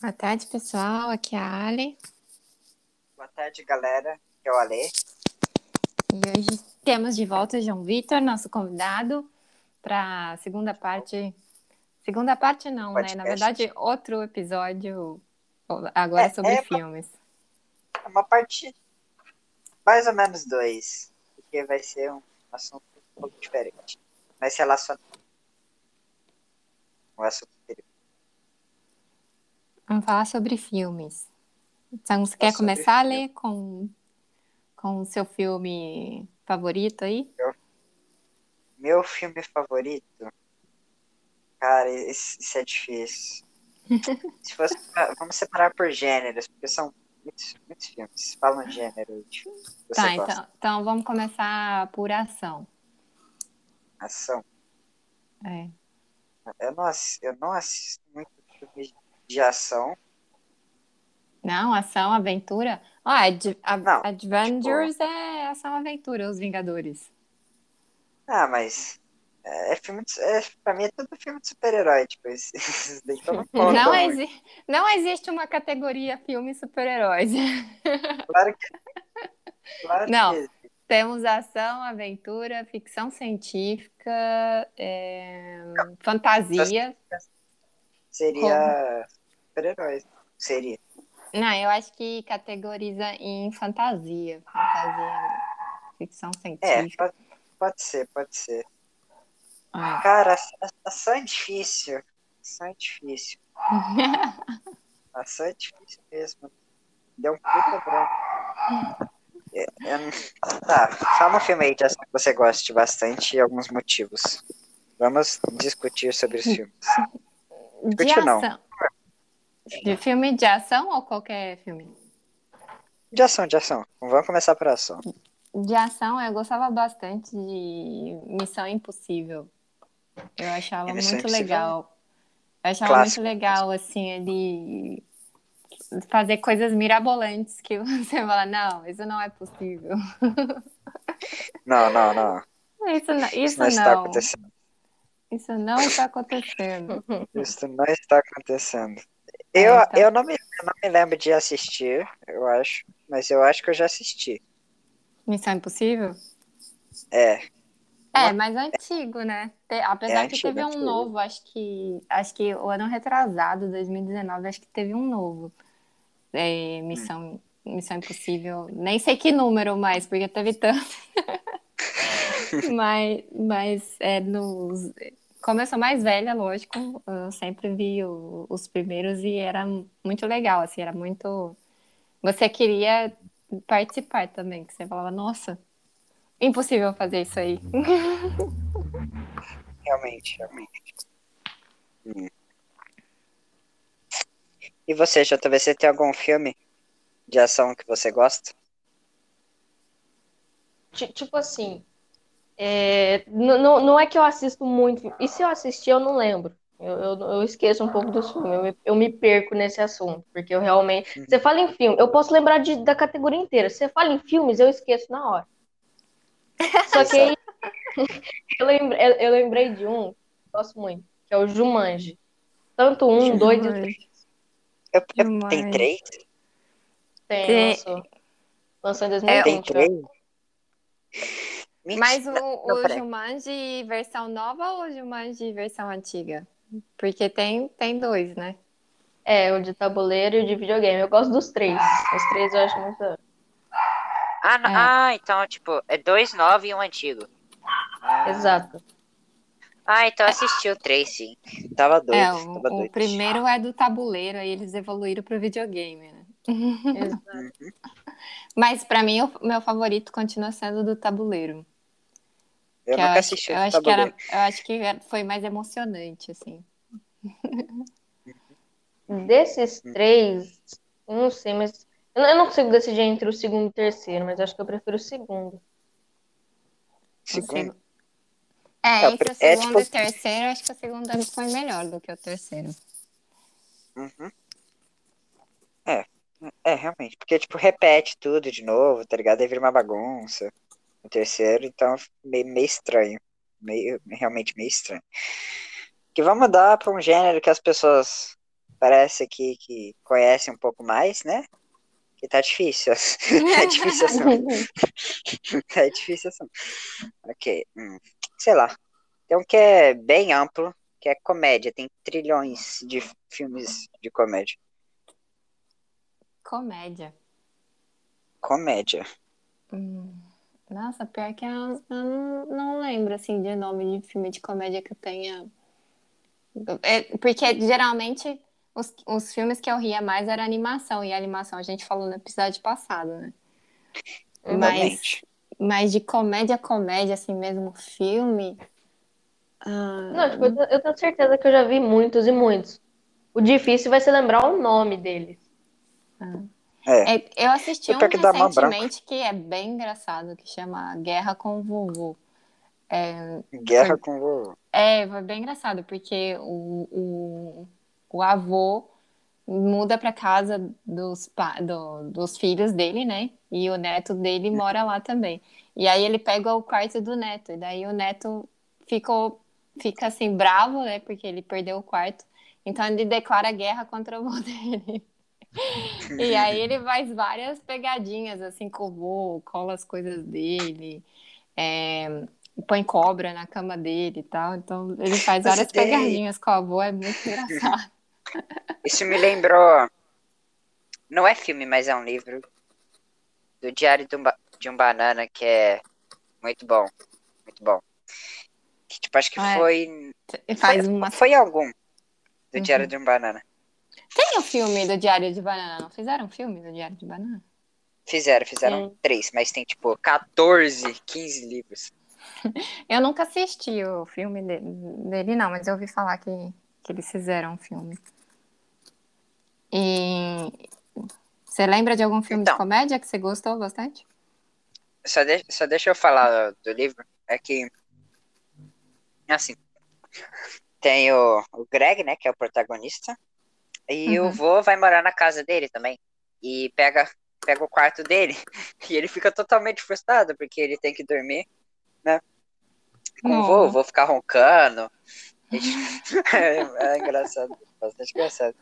Boa tarde, pessoal. Aqui é a Ali. Boa tarde, galera. Aqui é o Ale. E hoje temos de volta o João Vitor, nosso convidado, para a segunda parte. Segunda parte, não, Podcast. né? Na verdade, outro episódio agora É, sobre é- filmes. É Uma parte mais ou menos dois, porque vai ser um assunto um pouco diferente, mas relacionado com o assunto. Vamos falar sobre filmes. Então, você quer começar ler com, com o seu filme favorito aí? Meu filme favorito, cara, isso, é difícil. Se fosse, pra- vamos separar por gêneros, porque são muitos, muitos filmes. Fala um gênero você Tá, gosta. então, então vamos começar por ação. Ação. É. Eu não, eu não assisto muito filme de ação. Não, ação, aventura. Ó, Ad- a- Não, Avengers é ação, aventura, os Vingadores. Ah, mas é, é filme de, é, pra mim é tudo filme de super-herói, tipo, esses, daí não Não, exi- não existe uma categoria filme super-heróis. Claro que claro Não. que Temos ação, aventura, ficção científica, é, fantasia. Seria super-heróis. Seria. Não, eu acho que categoriza em fantasia. Fantasia, ficção É, científica. pode, pode ser, pode ser. É. Cara, a- a- ação é difícil. Ação é difícil. Ação é difícil mesmo. Deu um puta branco. É, não- Tá, fala um filme aí de ação que você goste bastante e alguns motivos. Vamos discutir sobre os filmes. De Discutir não. ação. De filme de ação ou qualquer filme? De ação, de ação. Vamos começar por ação. De ação, eu gostava bastante de Missão Impossível. Eu achava É, Missão muito Impossível legal. Eu achava clássico. muito legal, assim, ele fazer coisas mirabolantes que você fala, não, isso não é possível. Não, não, não. Isso não, Isso isso não está não, acontecendo. isso não está acontecendo. Isso não está acontecendo. Eu, É, então. eu, não me, eu não me lembro de assistir, eu acho. Mas eu acho que eu já assisti. Missão Impossível? É. É, mas antigo, né? Te- apesar É que antigo, teve um antigo. novo, acho que acho que o ano retrasado, 2019, acho que teve um novo. É, Missão, Missão Impossível. Nem sei que número mais, porque teve tanto. mas mas é, nos, como eu sou mais velha, lógico, eu sempre vi o- os primeiros e era muito legal, assim, era muito. Você queria participar também, que você falava, nossa, impossível fazer isso aí. Realmente, realmente. Hum. E você, JV, você tem algum filme de ação que você gosta? Ti- Tipo assim, é, n- n- não é que eu assisto muito, e se eu assistir, eu não lembro. Eu, eu, eu esqueço um pouco dos filmes, eu me, eu me perco nesse assunto, porque eu realmente. Você fala em filme, eu posso lembrar de- da categoria inteira. Você fala em filmes, eu esqueço na hora. Só que aí, eu lembrei, eu- eu lembrei de um, que eu gosto muito, que é o Jumanji. Tanto um, dois e três. Eu, eu- Demais. tem três? Tem, Tem- lançou. Lançou em Tem 2020. ó. três? Mentira. Mas o, o. Jumanji versão nova ou o Jumanji versão antiga? Porque tem, tem dois, né? É, o de tabuleiro e o de videogame. Eu gosto dos três. Os três eu acho muito. Ah, É. ah, então, tipo, é dois novos e um antigo. Ah. Exato. Ah, então assisti o três, sim. Tava doido, é, o, tava o doido. primeiro é do tabuleiro, aí eles evoluíram pro videogame, né? Exato. Mas pra mim, o meu favorito continua sendo do tabuleiro. Eu que nunca acho, assisti eu o acho que era, eu acho que foi mais emocionante, assim. Desses três, eu não sei, mas. Eu não- eu consigo decidir entre o segundo e o terceiro, mas acho que eu prefiro o segundo. Segundo. seg- É, É, entre o é segundo e o tipo- terceiro, acho que o segundo foi melhor do que o terceiro. Uhum. É, é, realmente. Porque, tipo, repete tudo de novo, tá ligado? Aí vira uma bagunça. O terceiro, então, meio, meio estranho. Meio, realmente meio estranho. Que vamos dar pra um gênero que as pessoas parece aqui que conhece um pouco mais, né? Que tá difícil. é difícil assim. é difícil assim. Ok. Hum, sei lá. Tem um que é bem amplo, que é comédia. Tem trilhões de filmes de comédia. Comédia. Comédia. Hum, Nossa, pior que eu, eu não, não lembro, assim, de nome de filme de comédia que eu tenha... É, porque, geralmente, os, os filmes que eu ria mais era animação. E a animação a gente falou no episódio passado, né? Mas, mas de comédia, comédia, assim mesmo, filme... ah, Não, tipo, eu tenho- certeza que eu já vi muitos e muitos. O difícil vai ser lembrar o nome deles. É. É, eu assisti um recentemente que é bem engraçado, que chama Guerra com o Vovô. Guerra com o vovô. É, foi bem engraçado, porque o, o, o avô muda pra casa dos, do- dos filhos dele, né? E o neto dele mora lá também. E aí ele pega o quarto do neto, e daí o neto ficou, fica assim, bravo, né? Porque ele perdeu o quarto. Então ele declara guerra contra o avô dele. E aí ele faz várias pegadinhas assim com o vô, cola as coisas dele, é, põe cobra na cama dele e tal. Então ele faz várias pegadinhas com o avô, é muito engraçado. Isso me lembrou. Não é filme, mas é um livro. Do Diário de um, Ba- de um Banana, que é muito bom. Muito bom. Que, tipo, acho que Ah, é. foi. Faz foi, uma. foi algum. Do Uhum. Diário de um Banana. Tem o filme do Diário de Banana, não fizeram um filme do Diário de Banana? Fizeram, fizeram Sim. três, mas tem tipo 14, 15 livros. Eu nunca assisti o filme dele, dele, não, mas eu ouvi falar que, que eles fizeram um filme. E você lembra de algum filme Então. de comédia que você gostou bastante? Só, de, só deixa eu falar do livro. É que. Assim. Tem o, o Greg, né? Que é o protagonista. E Uhum. o vô vai morar na casa dele também. E pega, pega o quarto dele. E ele fica totalmente frustrado, porque ele tem que dormir, né? Com o vô, o vô ficar roncando. é, engraçado. Bastante engraçado.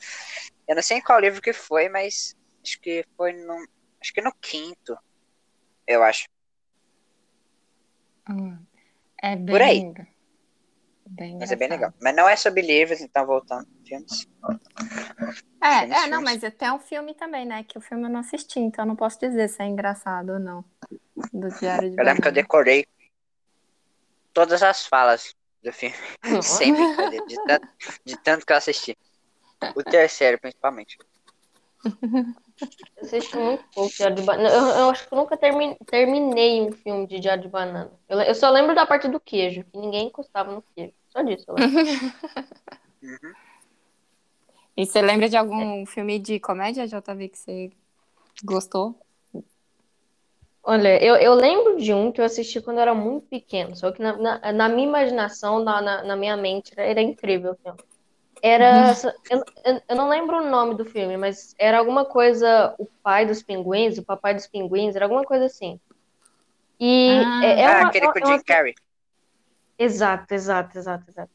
Eu não sei em qual livro que foi, mas acho que foi no. Acho que no quinto. Eu acho. Hum, É bem, Por aí. bem Mas é bem legal. Mas não é sobre livros, então voltando. Filmes. É, Filmes, é, não, filmes. mas tem um filme também, né? Que o filme eu não assisti, então eu não posso dizer se é engraçado ou não. Do Diário de Eu lembro que eu decorei todas as falas do filme. Sem brincadeira. De tanto, de tanto que eu assisti. O terceiro, principalmente. Eu assisti muito pouco Diário de Banana. Eu, eu acho que eu nunca termi- terminei um filme de Diário de Banana. Eu, eu só lembro da parte do queijo, que ninguém encostava no queijo. Só disso, eu lembro. Uhum. E você lembra de algum filme de comédia, JV, que você gostou? Olha, eu, eu lembro de um que eu assisti quando eu era muito pequeno, só que na, na, na minha imaginação, na, na, na minha mente, era, era incrível o filme. Era. Eu, eu, eu não lembro o nome do filme, mas era alguma coisa. O pai dos pinguins, o papai dos pinguins, era alguma coisa assim. E Ah. é, é ah, uma, aquele é com o uma- Jim Carrey. Exato, exato, exato, exato.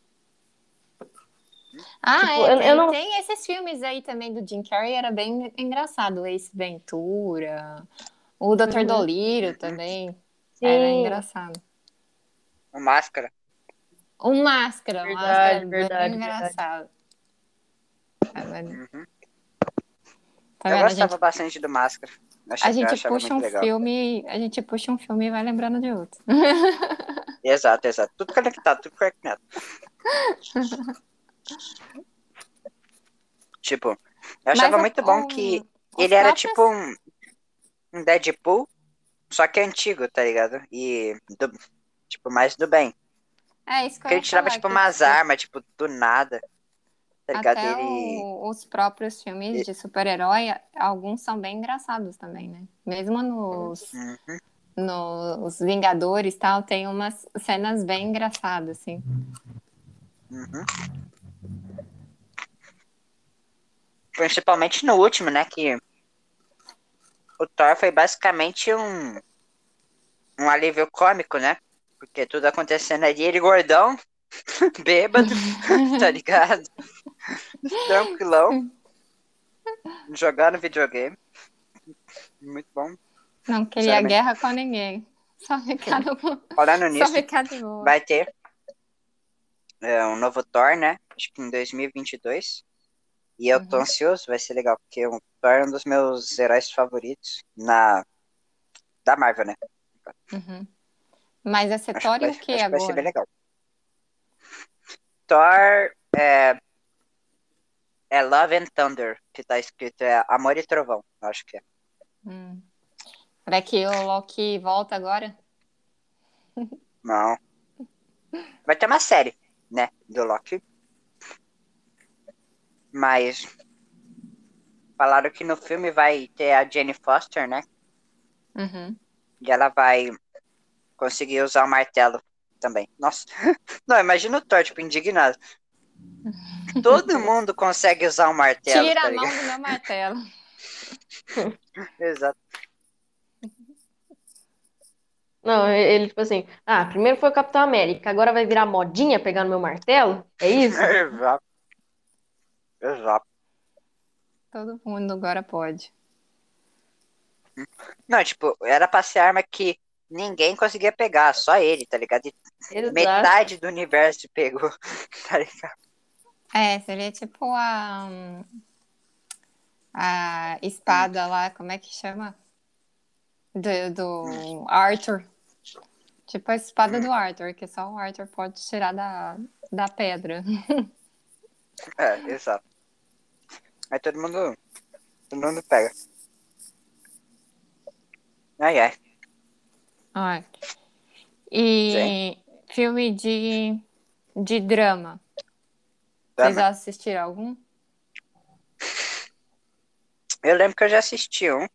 Ah, Tipo, é, eu- tem, eu não- tem esses filmes aí também do Jim Carrey, era bem engraçado. Ace Ventura, o Dr. Uhum. Dolittle também, era Sim, engraçado. O Máscara. O Máscara, o Verdade, Máscara é bem verdade, engraçado. Mas- Uhum. Tá eu vendo? Gostava gente, bastante do Máscara. Achava, a gente puxa um legal. filme, a gente puxa um filme e vai lembrando de outro. Exato, exato. Tudo conectado, tudo conectado. tipo, eu achava Mas muito o- bom o- que ele era próprios- tipo um, um Deadpool, só que antigo, tá ligado? E, do- tipo, mais do bem. É isso que Porque ele tirava, falar, tipo, que, umas tipo, armas, tipo, do nada. Tá ligado? Até Ele. o- os próprios filmes de super-herói, alguns são bem engraçados também, né? Mesmo nos, Uhum. nos Vingadores tal, tem umas cenas bem engraçadas, assim. Uhum. Principalmente no último, né? Que o Thor foi basicamente um, um alívio cômico, né? Porque tudo acontecendo ali, ele gordão, bêbado, tá ligado? Tranquilão. Jogar no videogame. Muito bom. Não queria Sinceramente. guerra com ninguém. Só ficar no... Falando Só nisso, ficar de boa. vai ter é, um novo Thor, né? Acho que em 2022. E eu tô Uhum. ansioso, vai ser legal, porque o Thor é um dos meus heróis favoritos na da Marvel, né? Uhum. Mas essa Acho Thor e o que que vai ser bem agora? legal. Thor é, é Love and Thunder, que tá escrito, é Amor e Trovão, acho que é. Hum. Será que o Loki volta agora? Não. Vai ter uma série, né, do Loki. Mas falaram que no filme vai ter a Jane Foster, né? Uhum. E ela vai conseguir usar o martelo também. Nossa. Não, imagina o Thor, tipo, indignado. Todo mundo consegue usar o martelo, Tira tá a mão do meu martelo. Exato. Não, ele, tipo assim, ah, primeiro foi o Capitão América, agora vai virar modinha pegar no meu martelo? É isso? Exato. Exato. Todo mundo agora pode. Não, tipo, era pra ser arma que ninguém conseguia pegar, só ele, tá ligado? E Exato. metade do universo pegou, tá ligado? É, seria tipo a. A espada lá, como é que chama? Do, do Arthur. Tipo a espada do Arthur, que só o Arthur pode tirar da, da pedra. É, exato. Aí todo mundo. Todo mundo pega. Ai, ai. Ai. E filme de, de drama. Vocês Drama. assistiram algum? Eu lembro que eu já assisti um,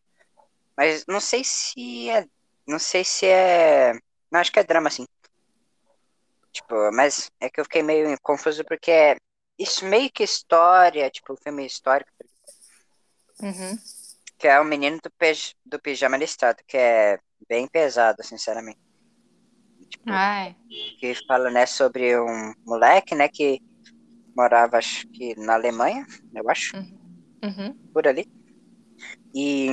mas não sei se é. Não sei se é. Não, acho que é drama, sim. Tipo, mas é que eu fiquei meio confuso porque é. Isso meio que história, tipo, filme histórico, Uhum. que é o menino do, pej- do pijama listrado, que é bem pesado, sinceramente. Tipo, Ai. que fala, né, sobre um moleque, né, que morava, acho que na Alemanha, eu acho, Uhum. por ali. E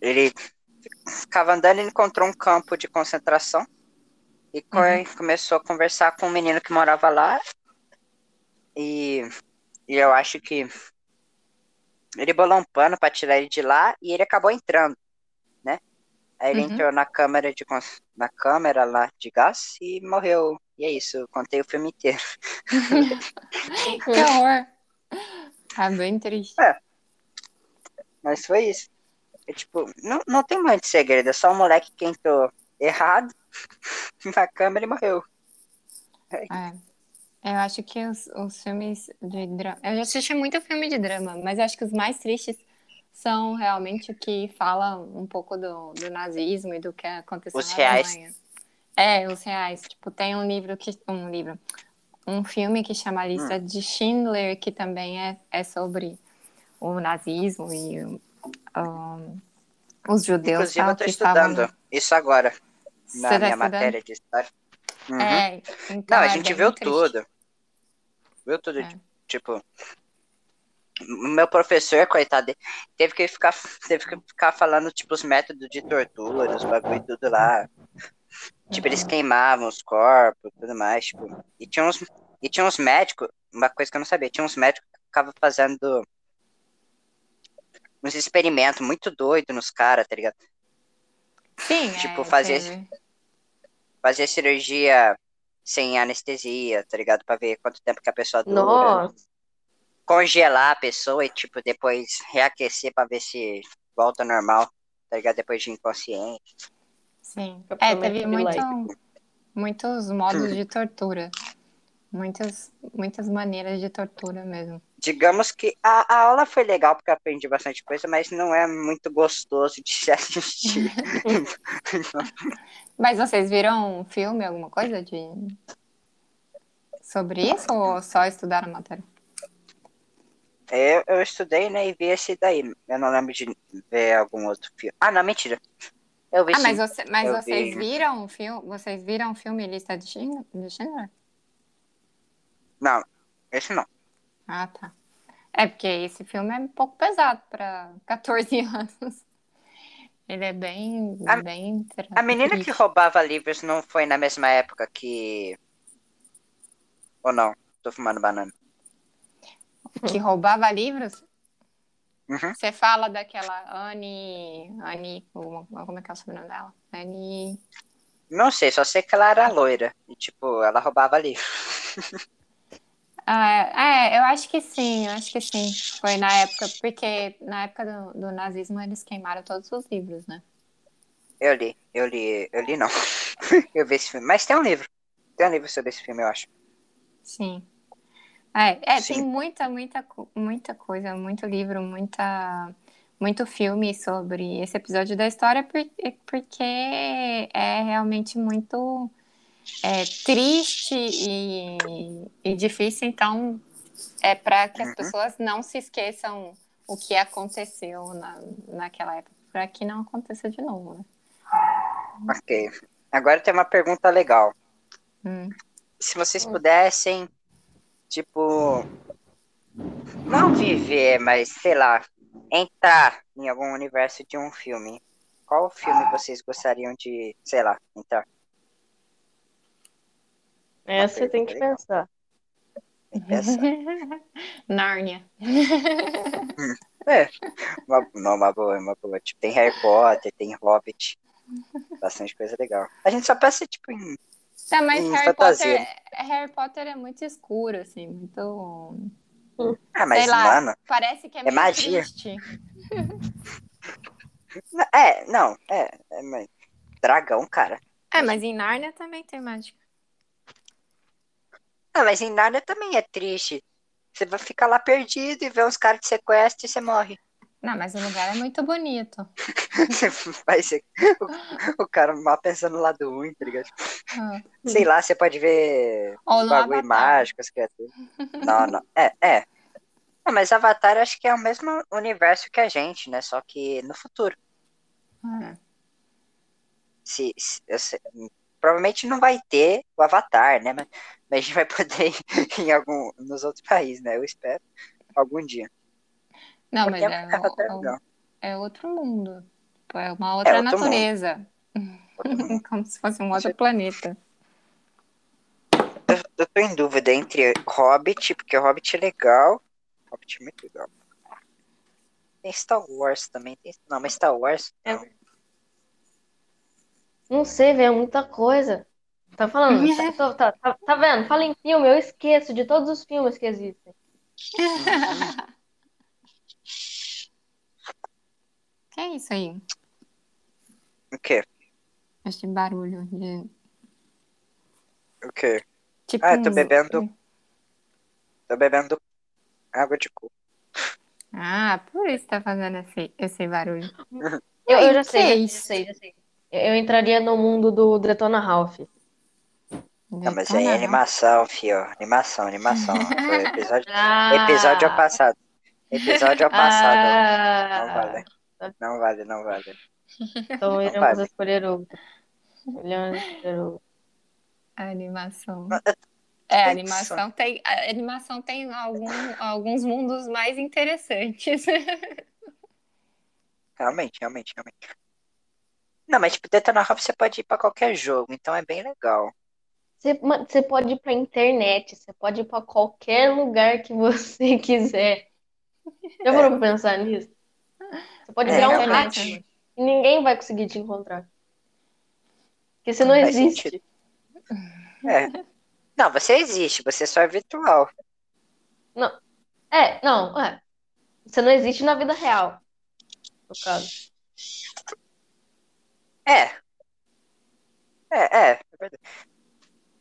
ele ficava andando e encontrou um campo de concentração e Uhum. começou a conversar com um menino que morava lá. E, e eu acho que ele bolou um pano para tirar ele de lá e ele acabou entrando, né? Aí ele Uhum. entrou na câmera de na câmera lá de gás e morreu. E é isso, eu contei o filme inteiro. Que horror. É bem triste. Mas foi isso. É, tipo, não, não tem muito segredo, é só um moleque que entrou errado na câmera e morreu. É. Eu acho que os, os filmes de drama. Eu já assisti muito filme de drama, mas eu acho que os mais tristes são realmente o que fala um pouco do, do nazismo e do que aconteceu Os na reais. Alemanha. É, os reais. Tipo, tem um livro que. Um livro. Um filme que chama A Hum. Lista de Schindler, que também é, é sobre o nazismo e um, os judeus Inclusive, eu tô que estavam. estudando isso agora, Você na tá minha estudando? matéria de história. Uhum. É, então Não, a é gente viu triste. tudo. Viu tudo, É. tipo. Meu professor, coitado, teve que ficar, teve que ficar falando, tipo, os métodos de tortura, os bagulho e tudo lá. Tipo, eles queimavam os corpos e tudo mais, tipo. E tinha uns, e tinha uns médicos, uma coisa que eu não sabia, tinha uns médicos que ficavam fazendo uns experimentos muito doidos nos caras, tá ligado? Sim, Tipo, é, fazer. Fazer cirurgia sem anestesia, tá ligado? Pra ver quanto tempo que a pessoa dura. Nossa, Congelar a pessoa e, tipo, depois reaquecer pra ver se volta ao normal, tá ligado? Depois de inconsciente. Sim. É, Capitão teve América muito, muitos modos de tortura. Muitas, muitas maneiras de tortura mesmo. Digamos que a, a aula foi legal porque eu aprendi bastante coisa, mas não é muito gostoso de se assistir. Mas vocês viram um filme, alguma coisa de sobre isso ou só estudaram a matéria? eu, eu estudei, né, e vi esse daí. Eu não lembro de ver algum outro filme. Ah, não, mentira. Eu vi Ah, sim. mas, você, mas eu vocês vi. viram o filme? Vocês viram o filme Lista de Schindler? De Schindler? Não, esse não. Ah, tá. É porque esse filme é um pouco pesado para 14 anos. Ele é bem, A- bem A menina que roubava livros não foi na mesma época que. Ou não? Tô fumando banana. que roubava livros. Uhum. Você fala daquela Anne, Anne, como é que é o sobrenome dela? Anne. Não sei, só sei que ela era loira. E, tipo, ela roubava livro. Ah, é, eu acho que sim, eu acho que sim. Foi na época, porque na época do, do nazismo eles queimaram todos os livros, né? Eu li, eu li, eu li não. eu vi esse filme. Mas tem um livro. Tem um livro sobre esse filme, eu acho. Sim. É, é Sim. tem muita, muita, muita coisa, muito livro, muita, muito filme sobre esse episódio da história, por- porque é realmente muito é, triste e, e difícil, então é para que as Uhum. pessoas não se esqueçam o que aconteceu na, naquela época, para que não aconteça de novo, né? Ok. Agora tem uma pergunta legal. Hum. Se vocês pudessem, tipo, não viver, mas sei lá, entrar em algum universo de um filme, qual filme vocês gostariam de, sei lá, entrar? Essa você tem que pensar. Tem que pensar. Nárnia. É, uma, não, uma boa, uma boa. Tipo, tem Harry Potter, tem Hobbit, bastante coisa legal. A gente só pensa, tipo, em Tá, mas Em Harry fantasia. Potter, Harry Potter é muito escuro, assim, muito. Ah, mas, Sei lá, mano, parece que é, é meio magia. triste. é, não, é, é, mas dragão, cara. É, mas em Nárnia também tem mágica. Ah, mas em Narnia também é triste. Você vai ficar lá perdido e ver uns caras te sequestram e você morre. Não, mas o lugar é muito bonito. Vai ser o, o cara mal pensando no lado ruim, tá ligado? Ah. Sei lá, você pode ver Ou no bagulho mágico, as criaturas. Não, não. É, é. Não, mas Avatar acho que é o mesmo universo que a gente, né? Só que no futuro. Ah, Se, se- sei- provavelmente não vai ter o Avatar, né? Mas, mas a gente vai poder ir em algum, nos outros países, né? Eu espero. Algum dia. Não, mas Porque é, Avatar é o- legal. é outro mundo. Tipo, É uma outra outro mundo. natureza. Mundo. Como se fosse um outro planeta. Eu, eu tô em dúvida entre Hobbit, porque Hobbit é legal. Hobbit é muito legal. Tem Star Wars também. Tem... Não, mas Star Wars. É. Não. Não sei, velho, é muita coisa. Tá falando? Tá, tá, tá, tá vendo? Fala em filme, eu esqueço de todos os filmes que existem. Que é isso aí? O quê? Esse barulho de. O quê? Tipo Ah, eu tô bebendo. Tô bebendo água de coco. Ah, por isso tá fazendo esse, esse barulho. Eu, eu já sei, já sei, já sei. Eu, eu entraria no mundo do Detona Ralph. Não, mas Detona é Ralph. animação, fio. Animação, animação. Foi episódio, Ah, episódio passado. Episódio ao passado. Ah, Não vale. Não vale, não vale. Então Não iremos vale. escolher outro. Iremos escolher outro. A animação. É, a animação tem, a animação tem algum, alguns mundos mais interessantes. Realmente, realmente, realmente. Não, mas tipo, Detona Ralph você pode ir pra qualquer jogo, então é bem legal. Você, você pode ir pra internet, você pode ir pra qualquer lugar que você quiser. Já parou pra pensar nisso? Você pode É, virar um hack e ninguém vai conseguir te encontrar. Porque você não Faz existe. É. Não, você existe, você só é virtual. É, não, é. Você não existe na vida real, no caso. É. É, é, é verdade.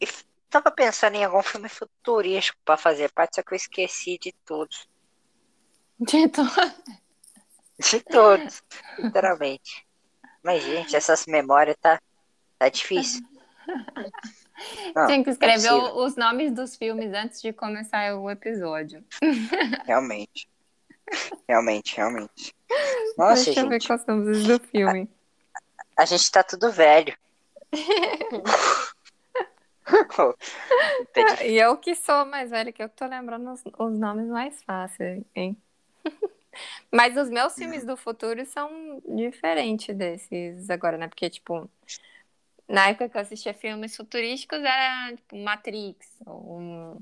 E f- tava pensando em algum filme futurístico pra fazer parte, só que eu esqueci de todos. De to- De todos, literalmente. Mas, gente, essas memórias tá, tá difícil. Não, Tem que escrever o- os nomes dos filmes antes de começar o episódio. Realmente. Realmente, realmente. Nossa, Deixa eu ver gente, quais são os do filme. a gente tá tudo velho. e eu que sou mais velha, que eu que tô lembrando os, os nomes mais fáceis, hein? Mas os meus filmes do futuro são diferentes desses agora, né? Porque, tipo, na época que eu assistia filmes futurísticos era tipo Matrix, ou,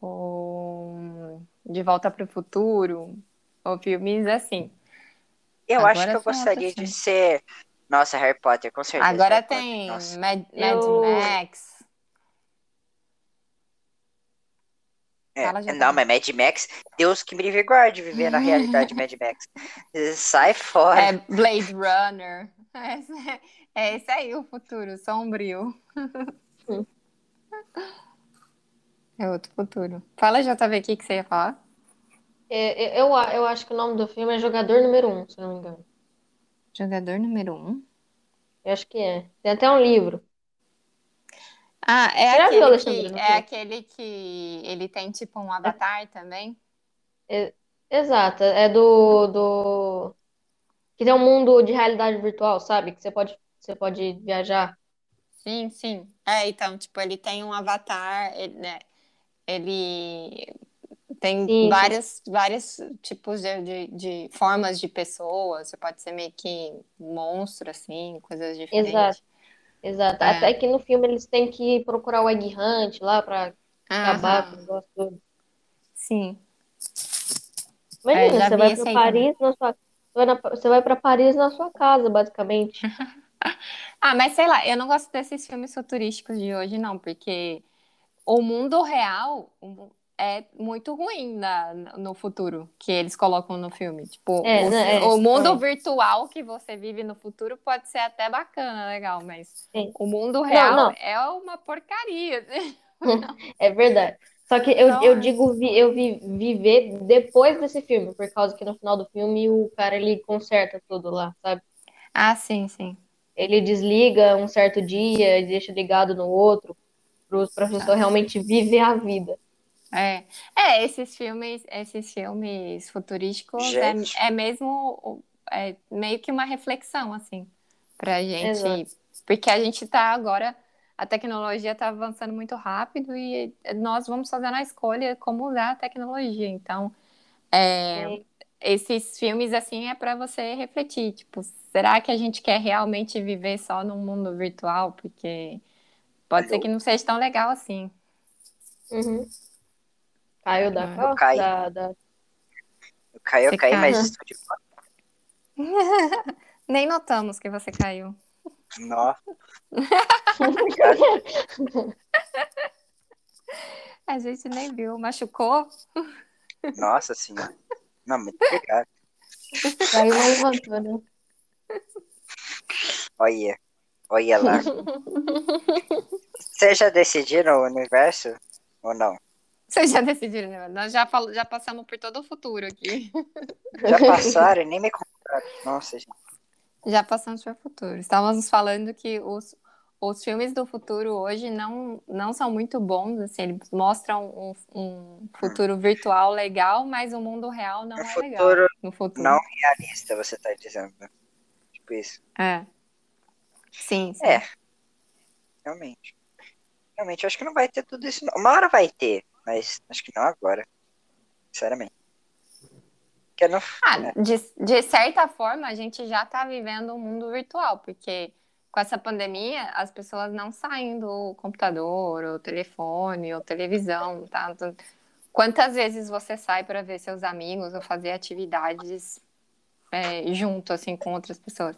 ou De Volta para o Futuro, ou filmes assim. Eu Agora acho que eu gostaria de ser. Nossa, Harry Potter, com certeza. Agora Harry tem Potter, Mad, Mad Eu- Max. É, não, mas Mad Max, Deus que me livre e guarde viver na realidade Mad Max. Sai fora. É Blade Runner. Esse- É esse aí o futuro, sombrio. É outro futuro. Fala, JV, o que que você ia falar? É, eu, eu acho que o nome do filme é Jogador Número 1, se não me engano. Jogador número um. Eu acho que é. Tem até um livro. Ah, é aquele Alexandre, que, não é aquele que ele tem tipo um avatar também? Exato, é do, do... Que tem um mundo de realidade virtual, sabe? Que você pode, você pode viajar. Sim, sim. É, então, tipo, ele tem um avatar, ele, né, ele tem Sim, sim. vários, tipos de, de, de formas de pessoas. Você pode ser meio que monstro, assim, coisas diferentes. Exato. Exato. É. Até que no filme eles têm que procurar o Egg Hunt lá pra acabar com o negócio todo. Sim. Imagina, É, você vai pra aí Paris na sua... você vai na- Você vai pra Paris na sua casa, basicamente. Ah, mas sei lá, eu não gosto desses filmes futurísticos de hoje, não, porque o mundo real é muito ruim na, no futuro que eles colocam no filme. Tipo, É, o, né, é, o mundo é. virtual que você vive no futuro pode ser até bacana, legal, mas o mundo real não. é uma porcaria. É verdade. Só que eu, Não eu é. digo, vi, eu vi viver depois desse filme, por causa que no final do filme o cara ele conserta tudo lá, sabe? Ah, sim, sim. Ele desliga um certo dia e deixa ligado no outro, para a pessoa realmente viver a vida. É, é esses filmes, esses filmes futurísticos é, Gente. é mesmo é meio que uma reflexão assim pra gente, Exato. porque a gente tá agora a tecnologia tá avançando muito rápido e nós vamos fazendo a escolha como usar a tecnologia. Então, é, esses filmes assim é para você refletir, tipo, será que a gente quer realmente viver só num mundo virtual? Porque pode ser que não seja tão legal assim. Uhum. Caiu da Eu qual? caí. Da, da... Eu caí, eu Você caí, cai. mas estou de volta. Nem notamos que você caiu. Nossa. A gente nem viu. Machucou? Nossa senhora. Não, muito obrigado. Caiu, levantou, né? Olha. Olha lá. Vocês já decidiram o universo? Ou não? Vocês já decidiram, né? Nós já, fal- já passamos por todo o futuro aqui. Já passaram nem me contaram. Nossa, gente. Já passamos por futuro. Estávamos falando que os, os filmes do futuro hoje não, não são muito bons. Assim, eles mostram um, um futuro virtual legal, mas o mundo real não é legal. futuro No futuro. não realista, você tá dizendo. Tipo isso. É. Sim, sim. É. Realmente. Realmente, eu acho que não vai ter tudo isso. não. Uma hora vai ter, mas acho que não agora. Sinceramente. Porque não. Ah, é. de, de certa forma, a gente já está vivendo um mundo virtual, porque com essa pandemia, as pessoas não saem do computador, ou telefone, ou televisão, tá? Quantas vezes você sai para ver seus amigos ou fazer atividades é, junto, assim, com outras pessoas?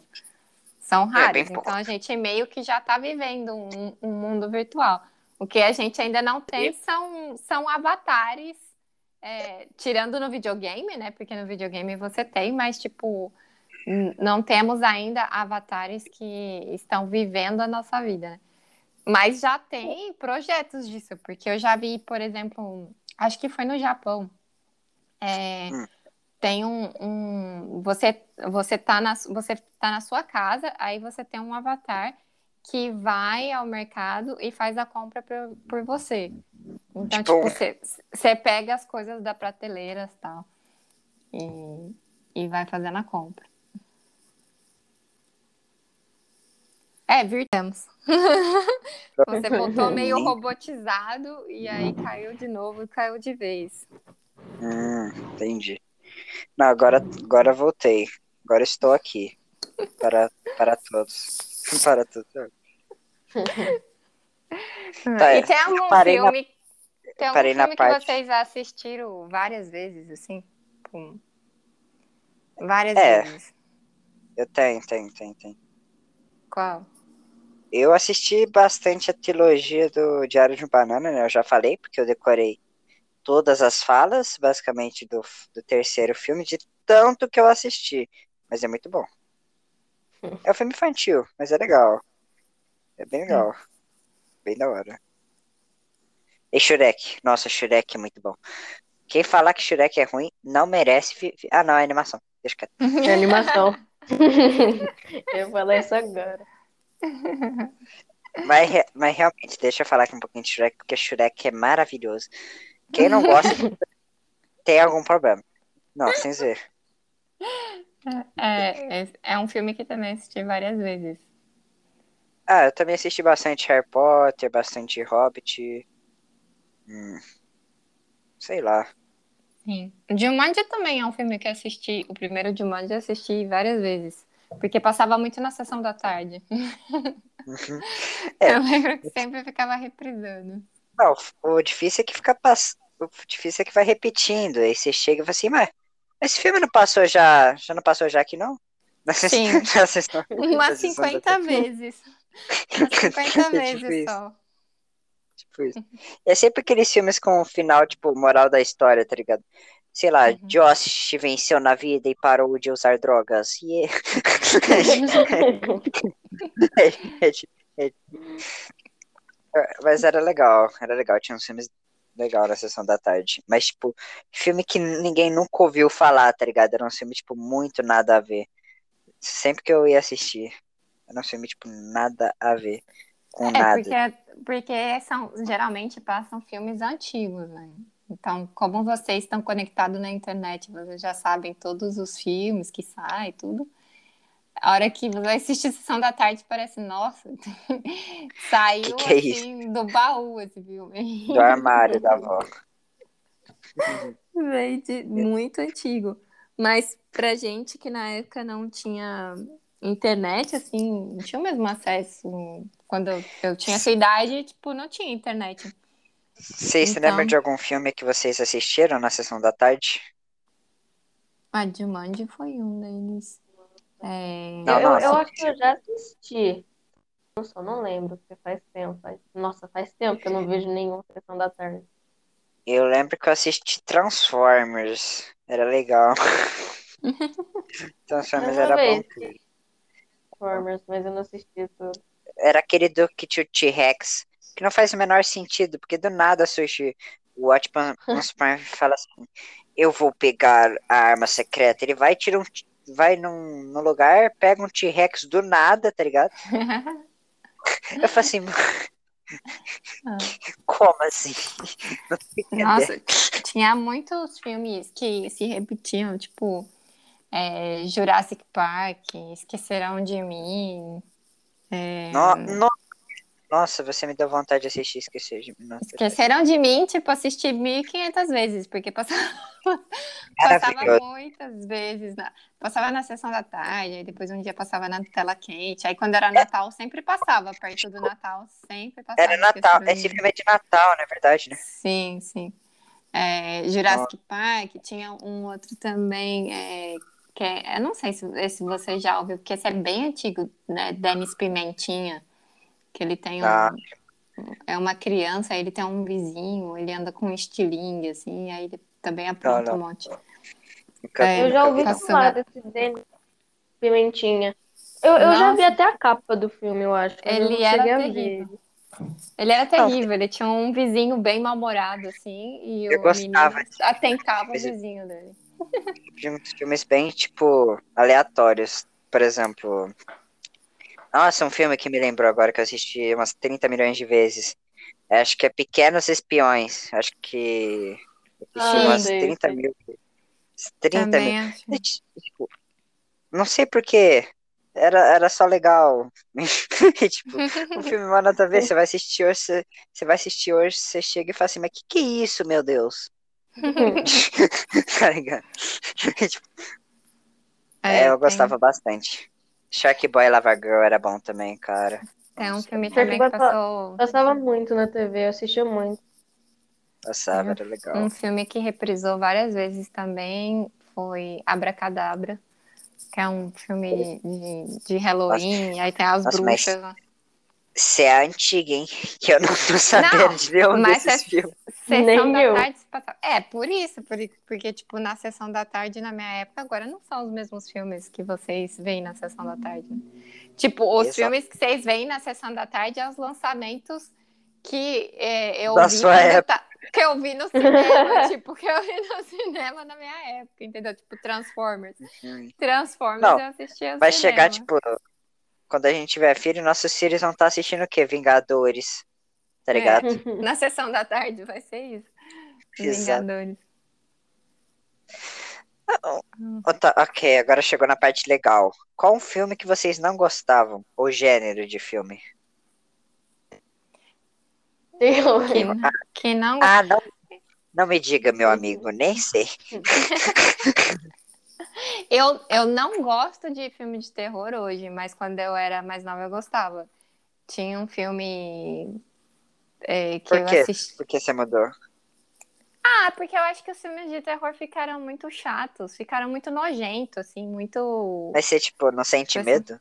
São É, raras. pouco. então, a gente meio que já está vivendo um, um mundo virtual. O que a gente ainda não tem são, são avatares é, tirando no videogame, né? Porque no videogame você tem, mas tipo, não temos ainda avatares que estão vivendo a nossa vida, né? Mas já tem projetos disso, porque eu já vi, por exemplo, acho que foi no Japão. é, Hum. Tem um, um- você você tá na você tá na sua casa, aí você tem um avatar que vai ao mercado e faz a compra por, por você. Então, Tipo, tipo, você, você pega as coisas da prateleira e tal. E, e vai fazendo a compra. É, virtamos. Você voltou meio robotizado e aí caiu de novo e caiu de vez. Hum, entendi. Não, agora, agora voltei. Agora estou aqui. Para, para todos. Para todos. Tá, e tem algum parei na- filme, tem algum parei na filme que parte- vocês assistiram várias vezes, assim? Com- Várias É. vezes. Eu tenho, tenho, tenho, tenho. Qual? Eu assisti bastante a trilogia do Diário de um Banana, né? Eu já falei, porque eu decorei todas as falas, basicamente, do, do terceiro filme, de tanto que eu assisti. Mas é muito bom. É um filme infantil, mas é legal. É bem legal. Bem da hora. E Shurek. Nossa, Shurek é muito bom. Quem falar que Shurek é ruim, não merece. Ah, não, é animação. Deixa quieto. É animação. eu falei isso agora. Mas, mas realmente, deixa eu falar aqui um pouquinho de Shrek, porque Shrek é maravilhoso. Quem não gosta, tem algum problema. Não, sem ver. É, é, é um filme que também assisti várias vezes. Ah, eu também assisti bastante Harry Potter, bastante Hobbit. Hum, sei lá. Sim. Jumanji também é um filme que eu assisti. O primeiro Jumanji eu assisti várias vezes. Porque passava muito na sessão da tarde. Uhum. É. Eu lembro que sempre ficava reprisando. Não, o difícil é que fica pass... O difícil é que vai repetindo. Aí você chega e fala assim, mas esse filme não passou já. Já não passou já aqui, não? Na Sim. sessão- na Umas sessão da 50 tarde. vezes. Umas 50 Tipo vezes isso. só. Tipo isso. É sempre aqueles filmes com o final, tipo, moral da história, tá ligado? Sei lá, Uhum. Josh venceu na vida e parou de usar drogas. E é- é- é- é- Mas era legal, era legal, tinha uns filmes legal na sessão da tarde. Mas, tipo, filme que ninguém nunca ouviu falar, tá ligado? Era um filme, tipo, muito nada a ver. Sempre que eu ia assistir, era um filme, tipo, nada a ver com É, nada. porque, porque são, geralmente passam filmes antigos, né? Então, como vocês estão conectados na internet, vocês já sabem todos os filmes que saem, tudo. A hora que você assiste a Sessão da Tarde, parece, nossa, saiu Que que é isso? assim do baú esse filme. Do armário da avó. Veio de muito antigo. Mas pra gente que na época não tinha internet, assim, não tinha o mesmo acesso. Quando eu, tinha essa idade, tipo, não tinha internet. Vocês se Então. lembram de algum filme que vocês assistiram na sessão da tarde? A Jumanji foi um deles. É, Não, eu, não, eu assisti. acho que eu já assisti. Não só não lembro, porque faz tempo. faz- Nossa, faz tempo que eu não vejo nenhuma sessão da tarde. Eu lembro que eu assisti Transformers. Era legal. Transformers era bom. Transformers, mas eu não assisti tudo. Era aquele do que tinha o T-Rex. Que não faz o menor sentido, porque do nada surge o e fala assim: Eu vou pegar a arma secreta. Ele vai tira um. Vai num, num lugar, pega um T-Rex do nada, tá ligado? Eu falo assim, Ah. como assim? Nossa, tinha muitos filmes que se repetiam, tipo é, Jurassic Park, Esquecerão de Mim. é, No- no- Nossa, você me deu vontade de assistir Esquecer de mim. Esqueceram de Mim, tipo, assisti 1.500 vezes, porque passava, passava muitas vezes. Na, passava na sessão da tarde, aí depois um dia passava na tela quente. Aí quando era Natal, sempre passava, perto do Natal, sempre passava. Era Natal. Esse filme é de Natal, não é verdade, né? Sim, sim. É, Jurassic Park, tinha um outro também, é, que é, eu não sei se, se você já ouviu, porque esse é bem antigo, né? Denis Pimentinha, que ele tem um, Ah. é uma criança, ele tem um vizinho, ele anda com um estilingue, assim, aí ele também apronta Não, um não. monte. Nunca É, Eu já ouvi falar desse Denis Pimentinha. Eu, eu já vi até a capa do filme, eu acho. eu Ele não era terrível. Ele era terrível, ele tinha um vizinho bem mal-humorado, assim, e Eu o gostava menino atentava o eu- vizinho dele. de filmes bem, tipo, aleatórios. Por exemplo. Nossa, um filme que me lembrou agora que eu assisti umas 30 milhões de vezes. Acho que é Pequenos Espiões. Acho que. Eu assisti Ah, umas sei, 30 sei. mil. 30 mil. Também acho. Tipo, não sei porquê. era, era só legal. Tipo, um filme mal nada a ver, você vai assistir hoje, você, você vai assistir hoje, você chega e fala assim, mas que que é isso, meu Deus? tá ligado? Tipo, é, eu tem- gostava bastante. Shark Boy Lava Girl era bom também, cara. Tem um filme Shark também que pa- passou. Passava muito na TV, eu assistia muito. Passava, era legal. Um filme que reprisou várias vezes também foi Abracadabra, que é um filme de, de Halloween, aí tem as Nossa, mas- bruxas. Você é antiga, hein? Que eu não tô sabendo Não, de nenhum mas desses é- filmes. Sessão Nem da eu. tarde se passava. É, por isso, por- porque, tipo, na sessão da tarde, na minha época, agora não são os mesmos filmes que vocês veem na sessão da tarde. né? Tipo, os Exato. filmes que vocês veem na sessão da tarde são os lançamentos que é, eu Da vi sua época. ta- que eu vi no cinema, tipo, que eu vi no cinema na minha época, entendeu? Tipo, Transformers. Transformers Não, eu assistia Vai chegar, cinema. tipo, quando a gente tiver filho, nossos filhos vão estar assistindo o quê? Vingadores. Tá É. ligado? Na sessão da tarde vai ser isso. Exato. Vingadores. Tá, ok, agora chegou na parte legal. Qual um filme que vocês não gostavam? Ou gênero de filme? Eu- Que, que não Ah, não, não me diga, meu amigo, nem sei. Eu, eu não gosto de filme de terror hoje, mas quando eu era mais nova eu gostava. Tinha um filme é, que Por eu quê? assisti. Por que você mudou? Ah, porque eu acho que os filmes de terror ficaram muito chatos, ficaram muito nojentos, assim, muito. Mas você, tipo, não sente Assim, medo?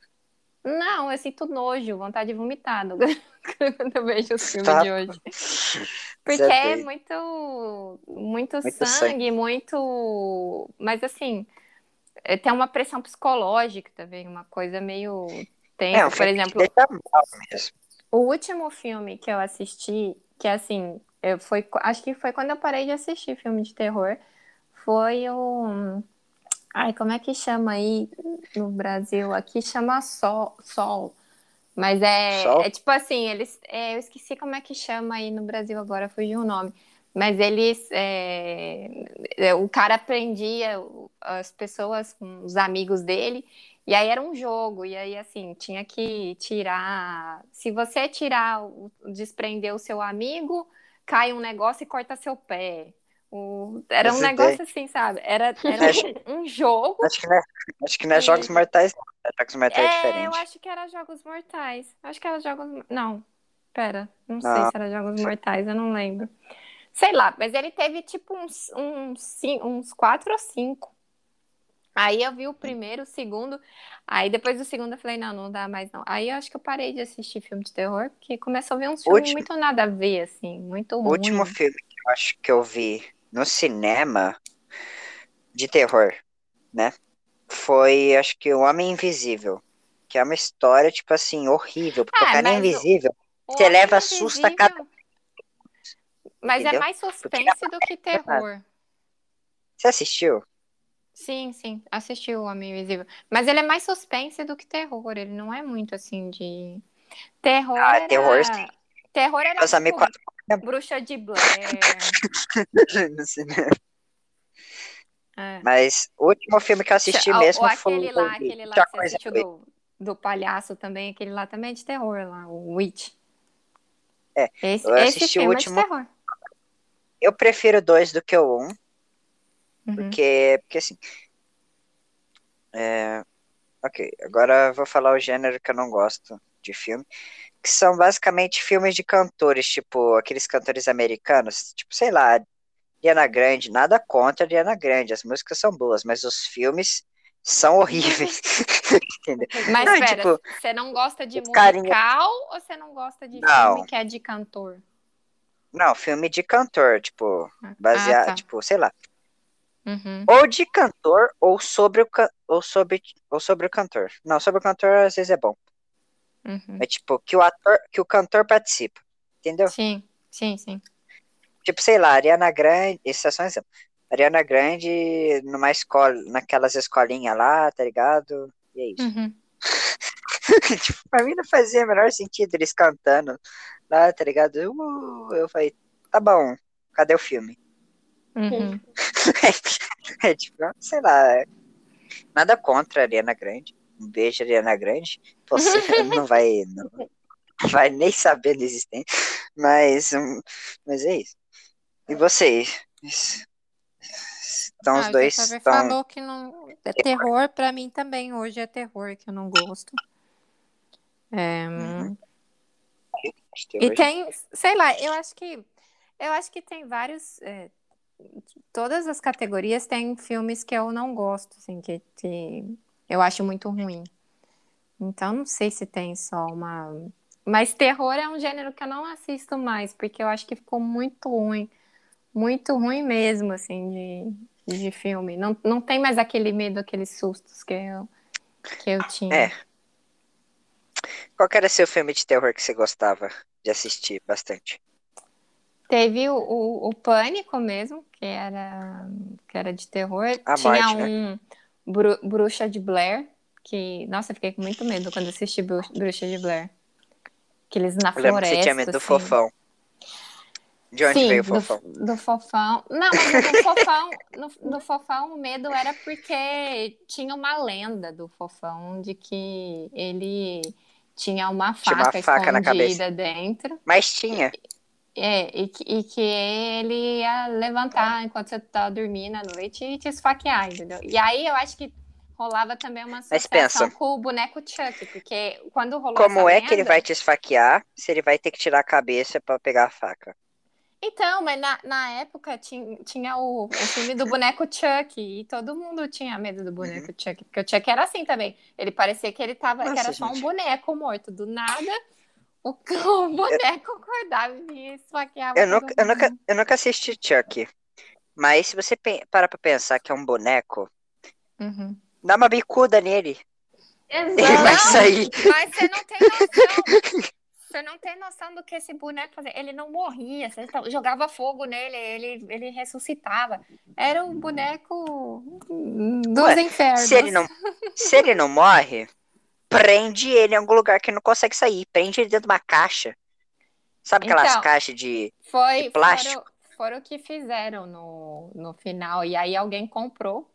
Não, eu sinto nojo, vontade de vomitar no- quando eu vejo os filmes Tá. de hoje. Porque é muito, muito, Muito sangue, muito. Mas assim, tem uma pressão psicológica também, uma coisa meio tensa. É, um Por exemplo, o último filme que eu assisti, que assim, eu, foi, acho que foi quando eu parei de assistir filme de terror, foi o. Ai, como é que chama aí no Brasil? Aqui chama Sol. Sol. Mas é, Sol? é tipo assim, eles. é, eu esqueci como é que chama aí no Brasil agora, fugiu o nome. Mas eles. é, é, o cara prendia as pessoas os amigos dele. E aí era um jogo, e aí assim, tinha que tirar. Se você tirar, desprender o seu amigo, cai um negócio e corta seu pé. O- Era um negócio assim, sabe? Era, era um, um jogo. Acho que não é, acho que não é Jogos Mortais, não. É Jogos Mortais é, É, eu diferente. acho que era Jogos Mortais. Acho que era Jogos. Não, pera, não, sei Não. se era Jogos Mortais, eu não lembro. Sei lá, mas ele teve tipo uns, uns, uns quatro ou cinco. Aí eu vi o primeiro, o segundo. Aí depois do segundo eu falei, não, não dá mais não. Aí eu acho que eu parei de assistir filme de terror, porque começou a ver uns filmes Último- muito nada a ver, assim, muito O último filme que eu acho que eu vi no cinema de terror, né? Foi, acho que O Homem Invisível. Que é uma história, tipo assim, horrível. Porque Ah, o cara é invisível. O Você leva susto a cada- Mas é Entendeu? mais Porque suspense do que terror. Você assistiu? Sim, sim, assisti o Homem Invisível. Mas ele é mais suspense do que terror. Ele não é muito assim de. Terror. Ah, era... terror, sim. Terror era Meus tipo, amigos Bruxa de Blair. no cinema. é. Mas o último filme que eu assisti Ou- mesmo ou foi aquele lá, aquele lá você coisa assistiu do, do palhaço também, aquele lá também é de terror lá, o Witch. É, Esse, eu esse assisti o filme último- é de terror. Eu prefiro dois do que o um, Uhum. porque, porque assim. É, ok, agora eu vou falar o gênero que eu não gosto de filme, que são basicamente filmes de cantores, tipo aqueles cantores americanos, tipo, sei lá, Ariana Grande, nada contra Ariana Grande, as músicas são boas, mas os filmes são horríveis. Mas Não, espera, tipo, você não gosta de os carinha- musical ou você não gosta de Não. filme que é de cantor? Não, filme de cantor, tipo, baseado, Ah, tá. tipo, sei lá, Uhum. ou de cantor ou sobre o ou sobre ou sobre o cantor. Não, sobre o cantor às vezes é bom. Uhum. É tipo que o ator, que o cantor participa. Entendeu? Sim, sim, sim. Tipo, sei lá, Ariana Grande, esse é só um exemplo. Ariana Grande numa escola, naquelas escolinhas lá, tá ligado? E é isso. Uhum. tipo, pra mim não fazia o menor sentido eles cantando lá, tá ligado? Uh, eu falei, tá bom, cadê o filme? Uhum. é tipo, sei lá, nada contra a Ariana Grande. Um beijo, Ariana Grande. Você não vai, não vai nem saber da existência. Mas, um, mas é isso. E vocês? Então, os Ah, o dois estão. falou que não. É terror, pra mim também hoje é terror, que eu não gosto. É, Uhum. E tem, sei lá, eu acho que eu acho que tem vários. é, todas as categorias tem filmes que eu não gosto, assim, que, que eu acho muito ruim. Então não sei se tem só uma. Mas terror é um gênero que eu não assisto mais, porque eu acho que ficou muito ruim. Muito ruim mesmo, assim, de, de filme. Não, não tem mais aquele medo, aqueles sustos que eu, que eu tinha. É. Qual que era seu filme de terror que você gostava de assistir bastante? Teve o, o, o Pânico mesmo, que era, que era de terror. A Tinha morte, né? um Bru- Bruxa de Blair, que. Nossa, eu fiquei com muito medo quando assisti Bru- Bruxa de Blair. Aqueles na Eu que floresta. você tinha medo do assim. fofão. De onde Sim, veio o do- fofão? Do, fofão. Não, mas do fofão, no, do fofão o medo era porque tinha uma lenda do fofão de que ele tinha uma Tinha uma faca, faca na escondida dentro. Mas tinha. É, e que, e que ele ia levantar enquanto você tá dormindo à noite e te esfaquear, entendeu? E aí eu acho que rolava também uma associação pensa. com o boneco Chuck, porque quando rolou Como é que ele vai te esfaquear se ele vai ter que tirar a cabeça pra pegar a faca? Então, mas na, na época tinha, tinha o, o filme do boneco Chuck e todo mundo tinha medo do boneco Chuck, porque o Chuck era assim também. Ele parecia que ele tava, que Uhum. Nossa, era só um gente. boneco morto. Do nada, o, o boneco acordava e esfaqueava. Eu nunca, eu, nunca, eu nunca assisti Chuck. Mas se você parar pra pensar que é um boneco, Uhum. dá uma bicuda nele. Ele vai Exato. sair. Mas você não tem noção. Você não tem noção do que esse boneco fazia. Ele não morria. Você jogava fogo nele, ele, ele ressuscitava. Era um boneco dos Ué, infernos. Se ele não, se ele não morre, prende ele em algum lugar que não consegue sair. Prende ele dentro de uma caixa. Sabe aquelas Então, caixas de. Foi, de plástico. Foram, foram o que fizeram no, no final. E aí alguém comprou.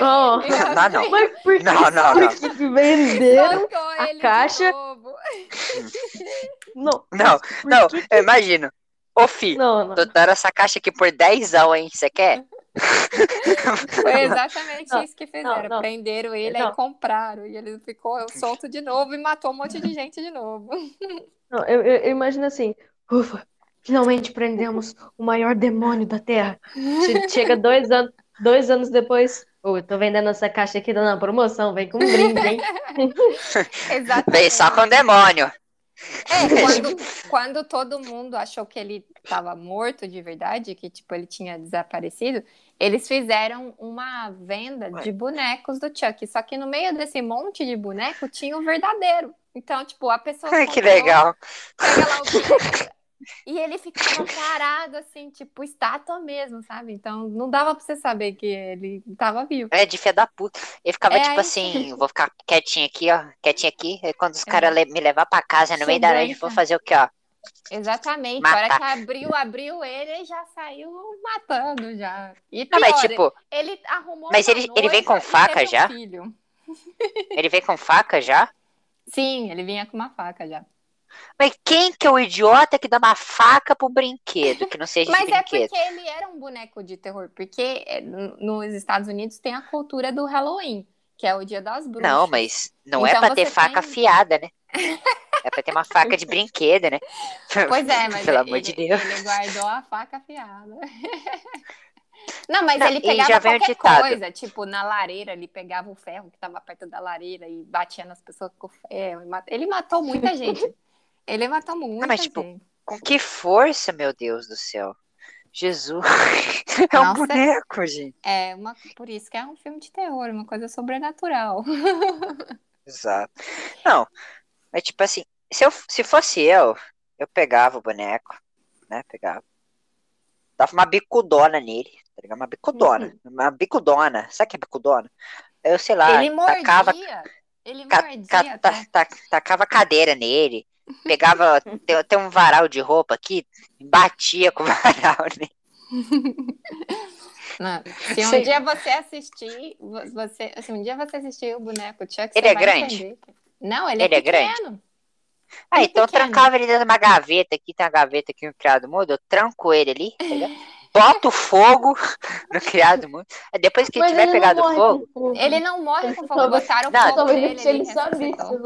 Oh, Não, não. mas por que, Não, não, por não. que que venderam? a caixa. Não, Não, não, que eu imagino. Ô, fi, Não, não. tô dando essa caixa aqui por 10 hein? Você quer? Foi exatamente Não, isso que fizeram. não, não. Prenderam ele Não. e compraram. E ele ficou solto de novo e matou um monte de gente de novo. Não, eu, eu- eu imagino assim, ufa, finalmente prendemos o maior demônio da Terra. Che- Chega dois anos, dois anos depois, ô, eu tô vendendo essa caixa aqui dando uma promoção, vem com um brinde, hein? Exatamente. Vem só com demônio. É, quando, quando todo mundo achou que ele estava morto de verdade, que tipo ele tinha desaparecido, eles fizeram uma venda de bonecos do Chuck. Só que no meio desse monte de boneco tinha o verdadeiro. Então, tipo, a pessoa Ai, que legal. pega lá o boneco e ele ficava parado assim, tipo estátua mesmo, sabe? Então não dava pra você saber que ele estava vivo. É de fé da puta. Ele ficava É, tipo aí- assim, vou ficar quietinho aqui, ó. Quietinho aqui. Aí quando os É. caras me levar pra casa no meio da noite, eu vou fazer o quê, ó? Exatamente. A hora que abriu, abriu ele, ele já saiu matando já. E Não, pior, mas tipo, Ele arrumou Mas ele- ele vem com e faca um já? filho. ele vem com faca já? Sim, ele vinha com uma faca já. Mas quem que é o idiota que dá uma faca pro brinquedo, que não seja de Mas é brinquedo? porque ele era um boneco de terror, porque é, nos Estados Unidos tem a cultura do Halloween, que é o dia das bruxas. Não, mas não é Então pra ter faca tem- afiada, né? É pra ter uma faca de brinquedo, né? Pois é, mas Pelo ele, amor de Deus. ele guardou a faca afiada. Não, mas Não, ele pegava qualquer coisa, tipo, na lareira, ele pegava o ferro que estava perto da lareira e batia nas pessoas com o ferro. Ele matou muita gente. Ele matou muita mas, tipo, gente. Com que força, meu Deus do céu. Jesus. É um Nossa. boneco, gente. É uma, por isso que é um filme de terror, uma coisa sobrenatural. Exato. Não, mas tipo assim, se, eu, se fosse eu, eu pegava o boneco, né? Pegava. Dava uma bicudona nele, tá ligado? Uma bicudona. Uma bicudona. Sabe o que é bicudona? Eu sei lá, ele mordia. tacava, Ele ca- mordia. ca- ta- tacava cadeira nele. Pegava, tem, tem um varal de roupa aqui, batia com o varal nele. Não, se um Sim. dia você assistir, vo- você, se um dia você assistir o boneco Chuck, Ele você é vai grande? entender. Não, ele, Ele é é grande? pequeno. Ah, Ele então eu pequeno. trancava ele dentro de uma gaveta aqui, tem uma gaveta aqui no criado mudo, eu tranco ele ali, entendeu? Boto fogo no criado mudo. Depois que ele Mas tiver ele pegado fogo, fogo. Ele não morre com fogo. Botaram Não, fogo vai deixar ele ele só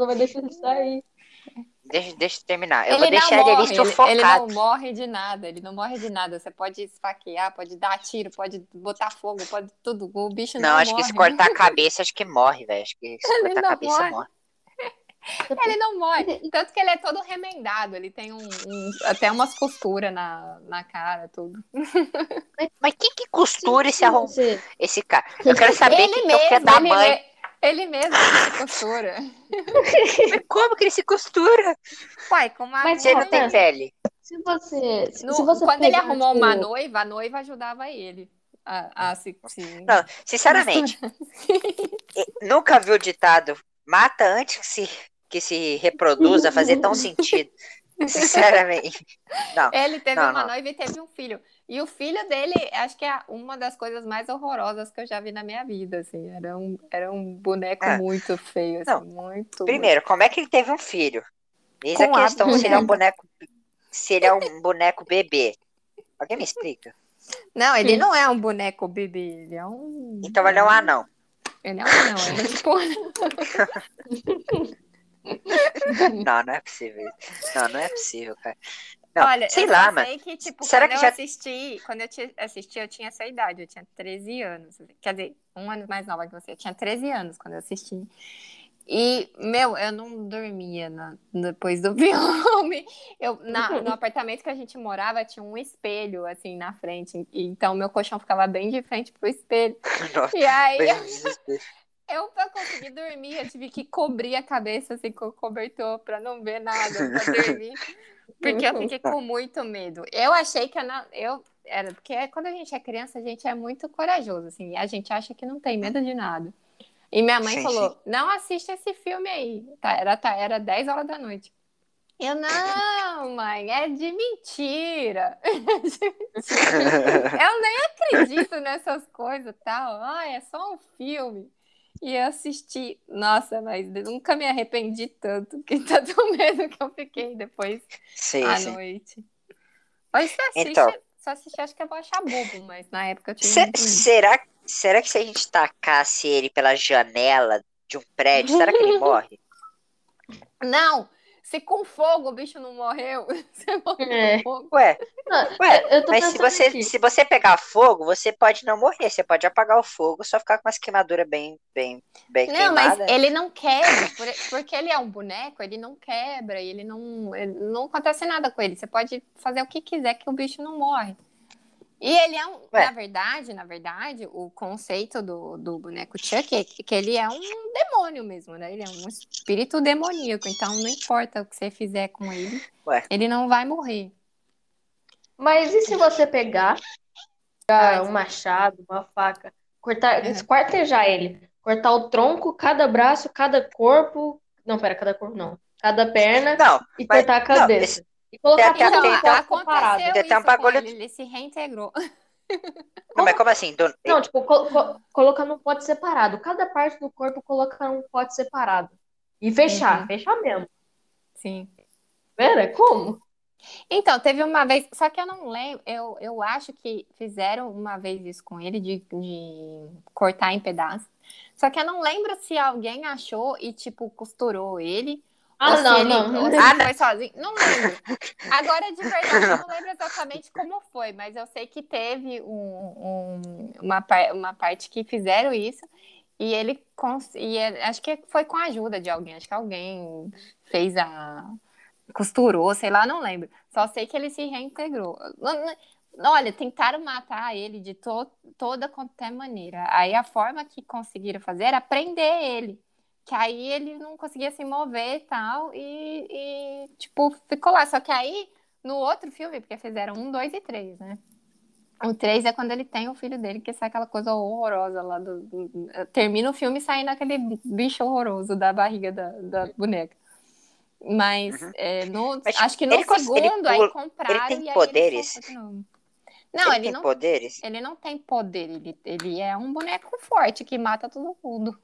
vai deixar ele sair. Deixa, deixa eu terminar. Eu Ele vou não deixar ele morre, ali ele, ele sufocado. não morre de nada, ele não morre de nada. Você pode esfaquear, pode dar tiro, pode botar fogo, pode tudo. O bicho não, Não, acho morre. que se cortar a cabeça, acho que morre, velho. Acho que se Ele cortar a cabeça, morre. morre. Ele não morre. Tanto que ele é todo remendado. Ele tem um, um- até umas costuras na, na cara, tudo. Mas quem que costura esse, arrom... Esse cara? Eu quero saber ele quem que é filho mesmo, da ele, mãe. Ele mesmo que se costura. Mas Como que ele se costura? Uai, com uma Mas ele não tem pele. Se você. Se No- se você quando ele arrumou tipo, uma noiva, a noiva ajudava ele a, a se, se- Não, sinceramente, nunca vi o ditado mata antes que se, que se reproduza fazer tão sentido. Sinceramente. Não. Ele teve Não, uma não. noiva e teve um filho. E o filho dele, acho que é uma das coisas mais horrorosas que eu já vi na minha vida, assim. Era um, era um boneco É. muito feio, assim, Não. muito... Primeiro, como é que ele teve um filho? Eis Com a a questão, se ele é um boneco. Se ele é um boneco bebê. Alguém me explica? Não, ele Sim. não é um boneco bebê, ele é um... Então ele é um anão. Ele é um anão, ele é tipo... Não, não é possível. Não, não é possível, cara. Não, Olha, sei eu lá, sei que, tipo, Será que eu já- assisti, quando eu assisti, eu tinha essa idade, eu tinha 13 anos. Quer dizer, um ano mais nova que você. Eu tinha 13 anos quando eu assisti. E, meu, eu não dormia na- depois do filme. Eu, na- no apartamento que a gente morava, tinha um espelho, assim, na frente. E, então, meu colchão ficava bem de frente pro espelho. Nossa, E aí, eu. Eu pra conseguir dormir, eu tive que cobrir a cabeça, assim, com o cobertor, pra não ver nada, pra dormir. Porque eu fiquei com muito medo. Eu achei que eu não. Eu, era, porque quando a gente é criança, a gente é muito corajoso, assim. A gente acha que não tem medo de nada. E minha mãe Sim, falou: não assiste esse filme aí. Tá, era, tá, era 10 horas da noite. Eu, não, mãe, é de mentira. Eu nem acredito nessas coisas tal. Ah, é só um filme. E eu assisti. Nossa, mas nunca me arrependi tanto, que tanto medo que eu fiquei depois Sim, à sim. noite. Hoje você assiste, Então. se eu assistir, acho que eu vou achar bobo, mas na época eu tinha Se- será, será que se a gente tacasse ele pela janela de um prédio, será que ele morre? Não! Se com fogo o bicho não morreu, você morreu É. com fogo. Ué, ué, Eu tô mas se você, aqui. se você pegar fogo, você pode não morrer. Você pode apagar o fogo, só ficar com umas queimaduras bem, bem, bem Não, mas queimadas. ele não quebra, por- porque ele é um boneco, ele não quebra, ele não, ele- não acontece nada com ele. Você pode fazer o que quiser que o bicho não morre. E ele é um, Ué. na verdade, na verdade, o conceito do, do boneco Chuck é que ele é um demônio mesmo, né? Ele é um espírito demoníaco, então não importa o que você fizer com ele, Ué. ele não vai morrer. Mas e se você pegar, Ah, um machado, uma faca, cortar, Uhum. esquartejar ele, cortar o tronco, cada braço, cada corpo. Não, pera, cada corpo não. Cada perna Não, e mas- cortar a não, cabeça. esse- E colocar tem- tudo tem- no tem- aconteceu Tem até um isso com bagulho- ele, ele se reintegrou. mas como assim? Do- Não, tipo, co- co- colocar num pote separado. Cada parte do corpo colocar num pote separado. E fechar, Uhum. fechar mesmo. Sim. Vera, como? Então, teve uma vez, só que eu não lembro, eu, eu acho que fizeram uma vez isso com ele, de, de cortar em pedaços. Só que eu não lembro se alguém achou e, tipo, costurou ele. Ah, ou se não, ele, não. Ou se Ah, foi sozinho. Não lembro. Agora, de verdade, eu não lembro exatamente como foi, mas eu sei que teve um- um- uma, uma parte que fizeram isso. E ele, cons- e ele- acho que foi com a ajuda de alguém, acho que alguém fez a, costurou, sei lá, não lembro. Só sei que ele se reintegrou. Olha, tentaram matar ele de to toda qualquer maneira. Aí a forma que conseguiram fazer era prender ele. Que aí ele não conseguia se mover e tal. E, e, tipo, ficou lá. Só que aí, no outro filme, porque fizeram um, dois e três, né? O três é quando ele tem o filho dele, que sai aquela coisa horrorosa lá do. do- termina o filme saindo aquele bicho horroroso da barriga da, da boneca. Mas, Uhum. é, no, Mas acho que no ele ele segundo, aí compraram ele tem e poderes? novo. Não, ele, ele, tem não, poderes? ele não tem poder, ele, ele é um boneco forte que mata todo mundo.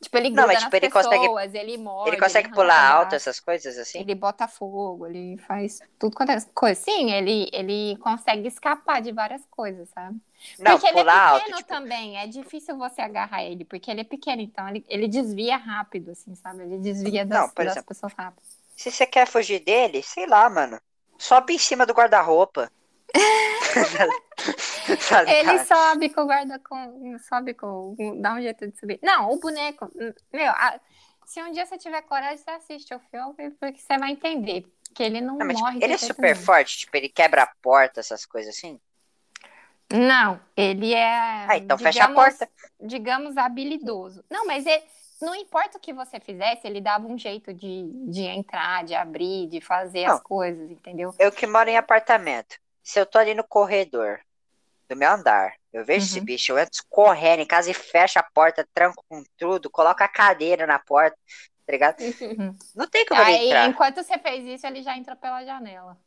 Tipo, ele Não, mas, tipo, ele pessoas, consegue- ele morde, Ele consegue arranca pular alto, essas coisas assim? Ele bota fogo, ele faz tudo quanto é coisa. Sim, ele, ele consegue escapar de várias coisas, sabe? Não, porque ele é pequeno alto, tipo, também, é difícil você agarrar ele, porque ele é pequeno, então ele, ele desvia rápido, assim, sabe? Ele desvia das, Não, das exemplo, pessoas rápido. se você quer fugir dele, sei lá, mano. Sobe em cima do guarda-roupa. Tá Ele ligado? sobe com o guarda com. Sobe com. dá um jeito de subir. Não, o boneco. Meu, a- se um dia você tiver coragem, você assiste o filme, porque você vai entender. Que ele não, Não, tipo, morre. de ele é super nenhum. forte, tipo, ele quebra a porta, essas coisas assim. Não, ele é. Ah, então fecha a digamos- porta. Digamos habilidoso. Não, mas ele, não importa o que você fizesse, ele dava um jeito de, de entrar, de abrir, de fazer Não. as coisas, entendeu? Eu que moro em apartamento. Se eu tô ali no corredor do meu andar, eu vejo esse Uhum. bicho, eu entro correndo em casa e fecho a porta, tranco com tudo, coloco a cadeira na porta, tá ligado? Não tem como ele Aí, entrar. enquanto você fez isso, ele já entrou pela janela.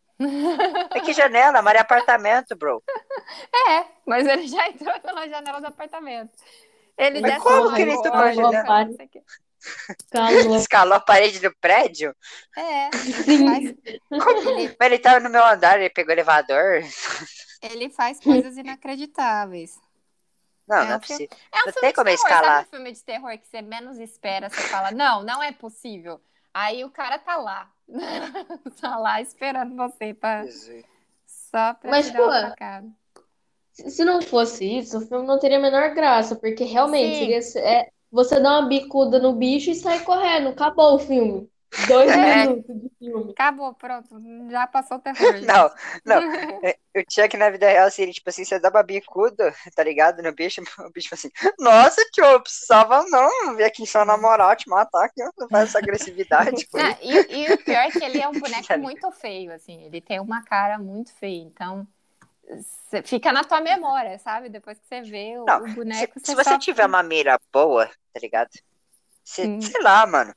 É que janela, mas é apartamento, bro. É, mas ele já entrou pela janela do apartamento. Ele Mas como que ele entrou pela janela? Calma. Escalou a parede do prédio, É, faz- ele, mas ele tava no meu andar, ele pegou o elevador. ele faz coisas inacreditáveis. Não, É não é um filme- possível. É um Não filme tem de como terror, escalar. sabe um filme de terror que você menos espera, você fala, não, não é possível. Aí o cara tá lá. tá lá esperando você pra, Jesus. só pra Mas, pô. Se não fosse isso, o filme não teria a menor graça, porque realmente seria, é, você dá uma bicuda no bicho e sai correndo. Acabou o filme. Dois É. minutos de filme. Acabou, pronto. Já passou o terror. gente. Não, não. É, O Chuck na vida real seria tipo assim: você dá uma bicuda, tá ligado? No bicho, o bicho fala assim: Nossa, tio, eu precisava não. Vim aqui só na moral te matar, ó, não faz essa agressividade. Ah, e, e o pior é que ele é um boneco muito feio, assim. Ele tem uma cara muito feia. Então, fica na tua memória, sabe? Depois que você vê o, Não, o se, boneco, se você você só... tiver uma mira boa, tá ligado? Você, Hum. sei lá, mano.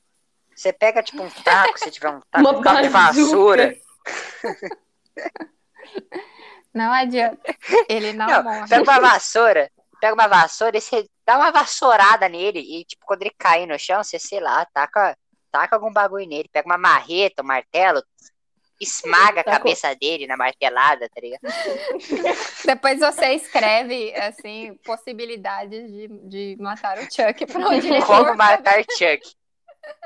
Você pega tipo um taco, se tiver um taco, um cabo de vassoura. Não adianta. Ele não, Não, morre. pega uma vassoura, pega uma vassoura e você dá uma vassourada nele. E, tipo, quando ele cair no chão, você, sei lá, taca, taca algum bagulho nele. Pega uma marreta, um martelo, esmaga a cabeça dele na martelada, tá ligado? Depois você escreve, assim, possibilidades de, de matar o Chuck pra onde ele Como for. matar Chuck.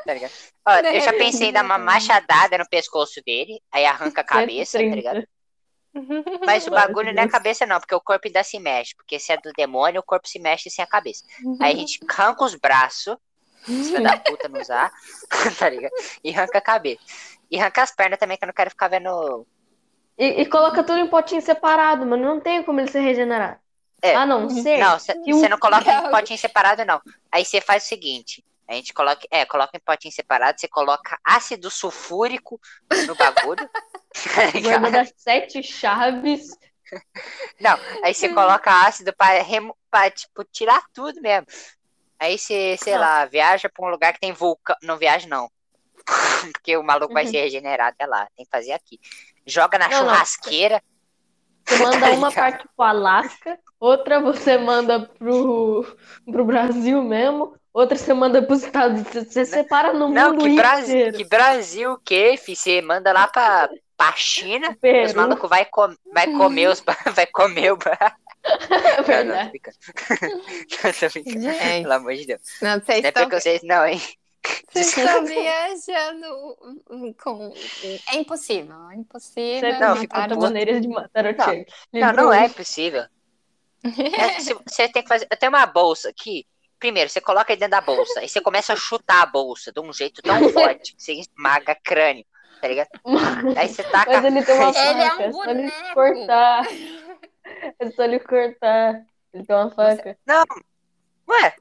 Tá ligado? Ó, eu já pensei em dar uma machadada no pescoço dele, aí arranca a cabeça, tá 130. ligado? Mas o bagulho não é a cabeça, não, porque o corpo ainda se mexe. Porque se é do demônio, o corpo se mexe sem a cabeça. Aí a gente arranca os braços, se da puta não usar, tá ligado? E arranca a cabeça. E arranca as pernas também, que eu não quero ficar vendo. E, e coloca tudo em potinho separado, mano. Não tem como ele se regenerar. É. A não ser Não, você não coloca em potinho separado, não. Aí você faz o seguinte. A gente coloca, é, coloca em potinho separado, você coloca ácido sulfúrico no bagulho. tá guarda das sete chaves. Não, aí você coloca ácido pra, remo... pra, tipo, tirar tudo mesmo. Aí você, sei lá, viaja pra um lugar que tem vulcão. Não viaja, não. Porque o maluco vai Uhum. se regenerar até lá. Tem que fazer aqui. Joga na Não, não. Você manda Tá uma ligado? parte pro Alasca, outra você manda pro, pro Brasil mesmo, outra você manda pros Estados Unidos. Você separa no Não, mundo que Brasil, inteiro. que Brasil o quê, fi? Você manda lá pra, pra China, os Peru, malucos vai, com... vai comer os. vai comer o. é Não, não, tô verdade. brincando. Não, tô brincando. Gente, Pelo amor de Deus. não, vocês Não é estão preconceito, não, hein? Vocês estão viajando com. É impossível, é impossível. Você Não, tem fico 50 puto. maneiras de matar o Não. Chuck. Não, não um. é impossível. É, Você tem que fazer. Eu tenho uma bolsa aqui. Primeiro, você coloca aí dentro da bolsa. Aí você começa a chutar a bolsa de um jeito tão forte que você esmaga crânio. Tá ligado? Aí você taca. Mas ele tem uma faca, Ele é um é só ele boneco. cortar. É só ele cortar. Ele tem uma faca. Ué,